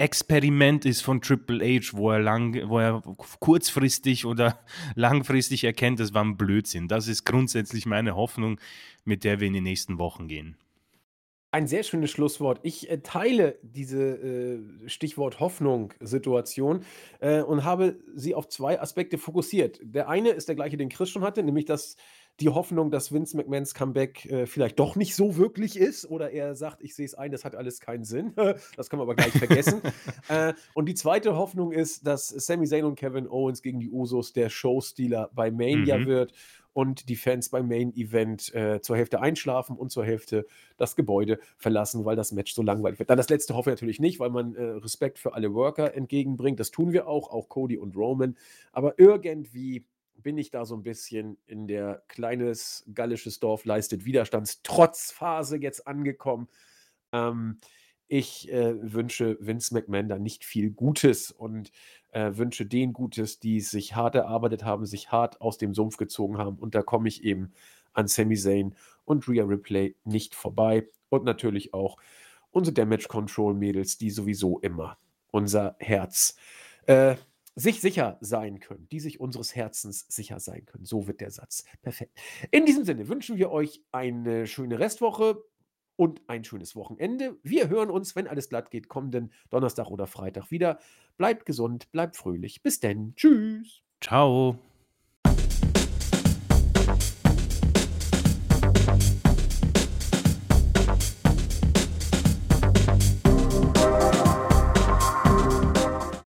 Experiment ist von Triple H, wo er lang, wo er kurzfristig oder langfristig erkennt, das war ein Blödsinn. Das ist grundsätzlich meine Hoffnung, mit der wir in die nächsten Wochen gehen. Ein sehr schönes Schlusswort. Ich äh, teile diese äh, Stichwort Hoffnung-Situation äh, und habe sie auf zwei Aspekte fokussiert. Der eine ist der gleiche, den Chris schon hatte, nämlich dass die Hoffnung, dass Vince McMahons Comeback äh, vielleicht doch nicht so wirklich ist oder er sagt, ich sehe es ein, das hat alles keinen Sinn. das können wir aber gleich vergessen. äh, und die zweite Hoffnung ist, dass Sami Zayn und Kevin Owens gegen die Usos der Showstealer bei Mania mhm. wird und die Fans beim Main Event äh, zur Hälfte einschlafen und zur Hälfte das Gebäude verlassen, weil das Match so langweilig wird. Dann das letzte hoffe ich natürlich nicht, weil man äh, Respekt für alle Worker entgegenbringt. Das tun wir auch, auch Cody und Roman. Aber irgendwie bin ich da so ein bisschen in der kleines gallisches Dorf leistet Widerstandstrotzphase jetzt angekommen. Ähm, ich äh, wünsche Vince McMahon da nicht viel Gutes und äh, wünsche denen Gutes, die sich hart erarbeitet haben, sich hart aus dem Sumpf gezogen haben. Und da komme ich eben an Sami Zayn und Rhea Ripley nicht vorbei. Und natürlich auch unsere Damage Control Mädels, die sowieso immer unser Herz äh, sich sicher sein können, die sich unseres Herzens sicher sein können. So wird der Satz. Perfekt. In diesem Sinne wünschen wir euch eine schöne Restwoche und ein schönes Wochenende. Wir hören uns, wenn alles glatt geht, kommenden Donnerstag oder Freitag wieder. Bleibt gesund, bleibt fröhlich. Bis denn. Tschüss. Ciao.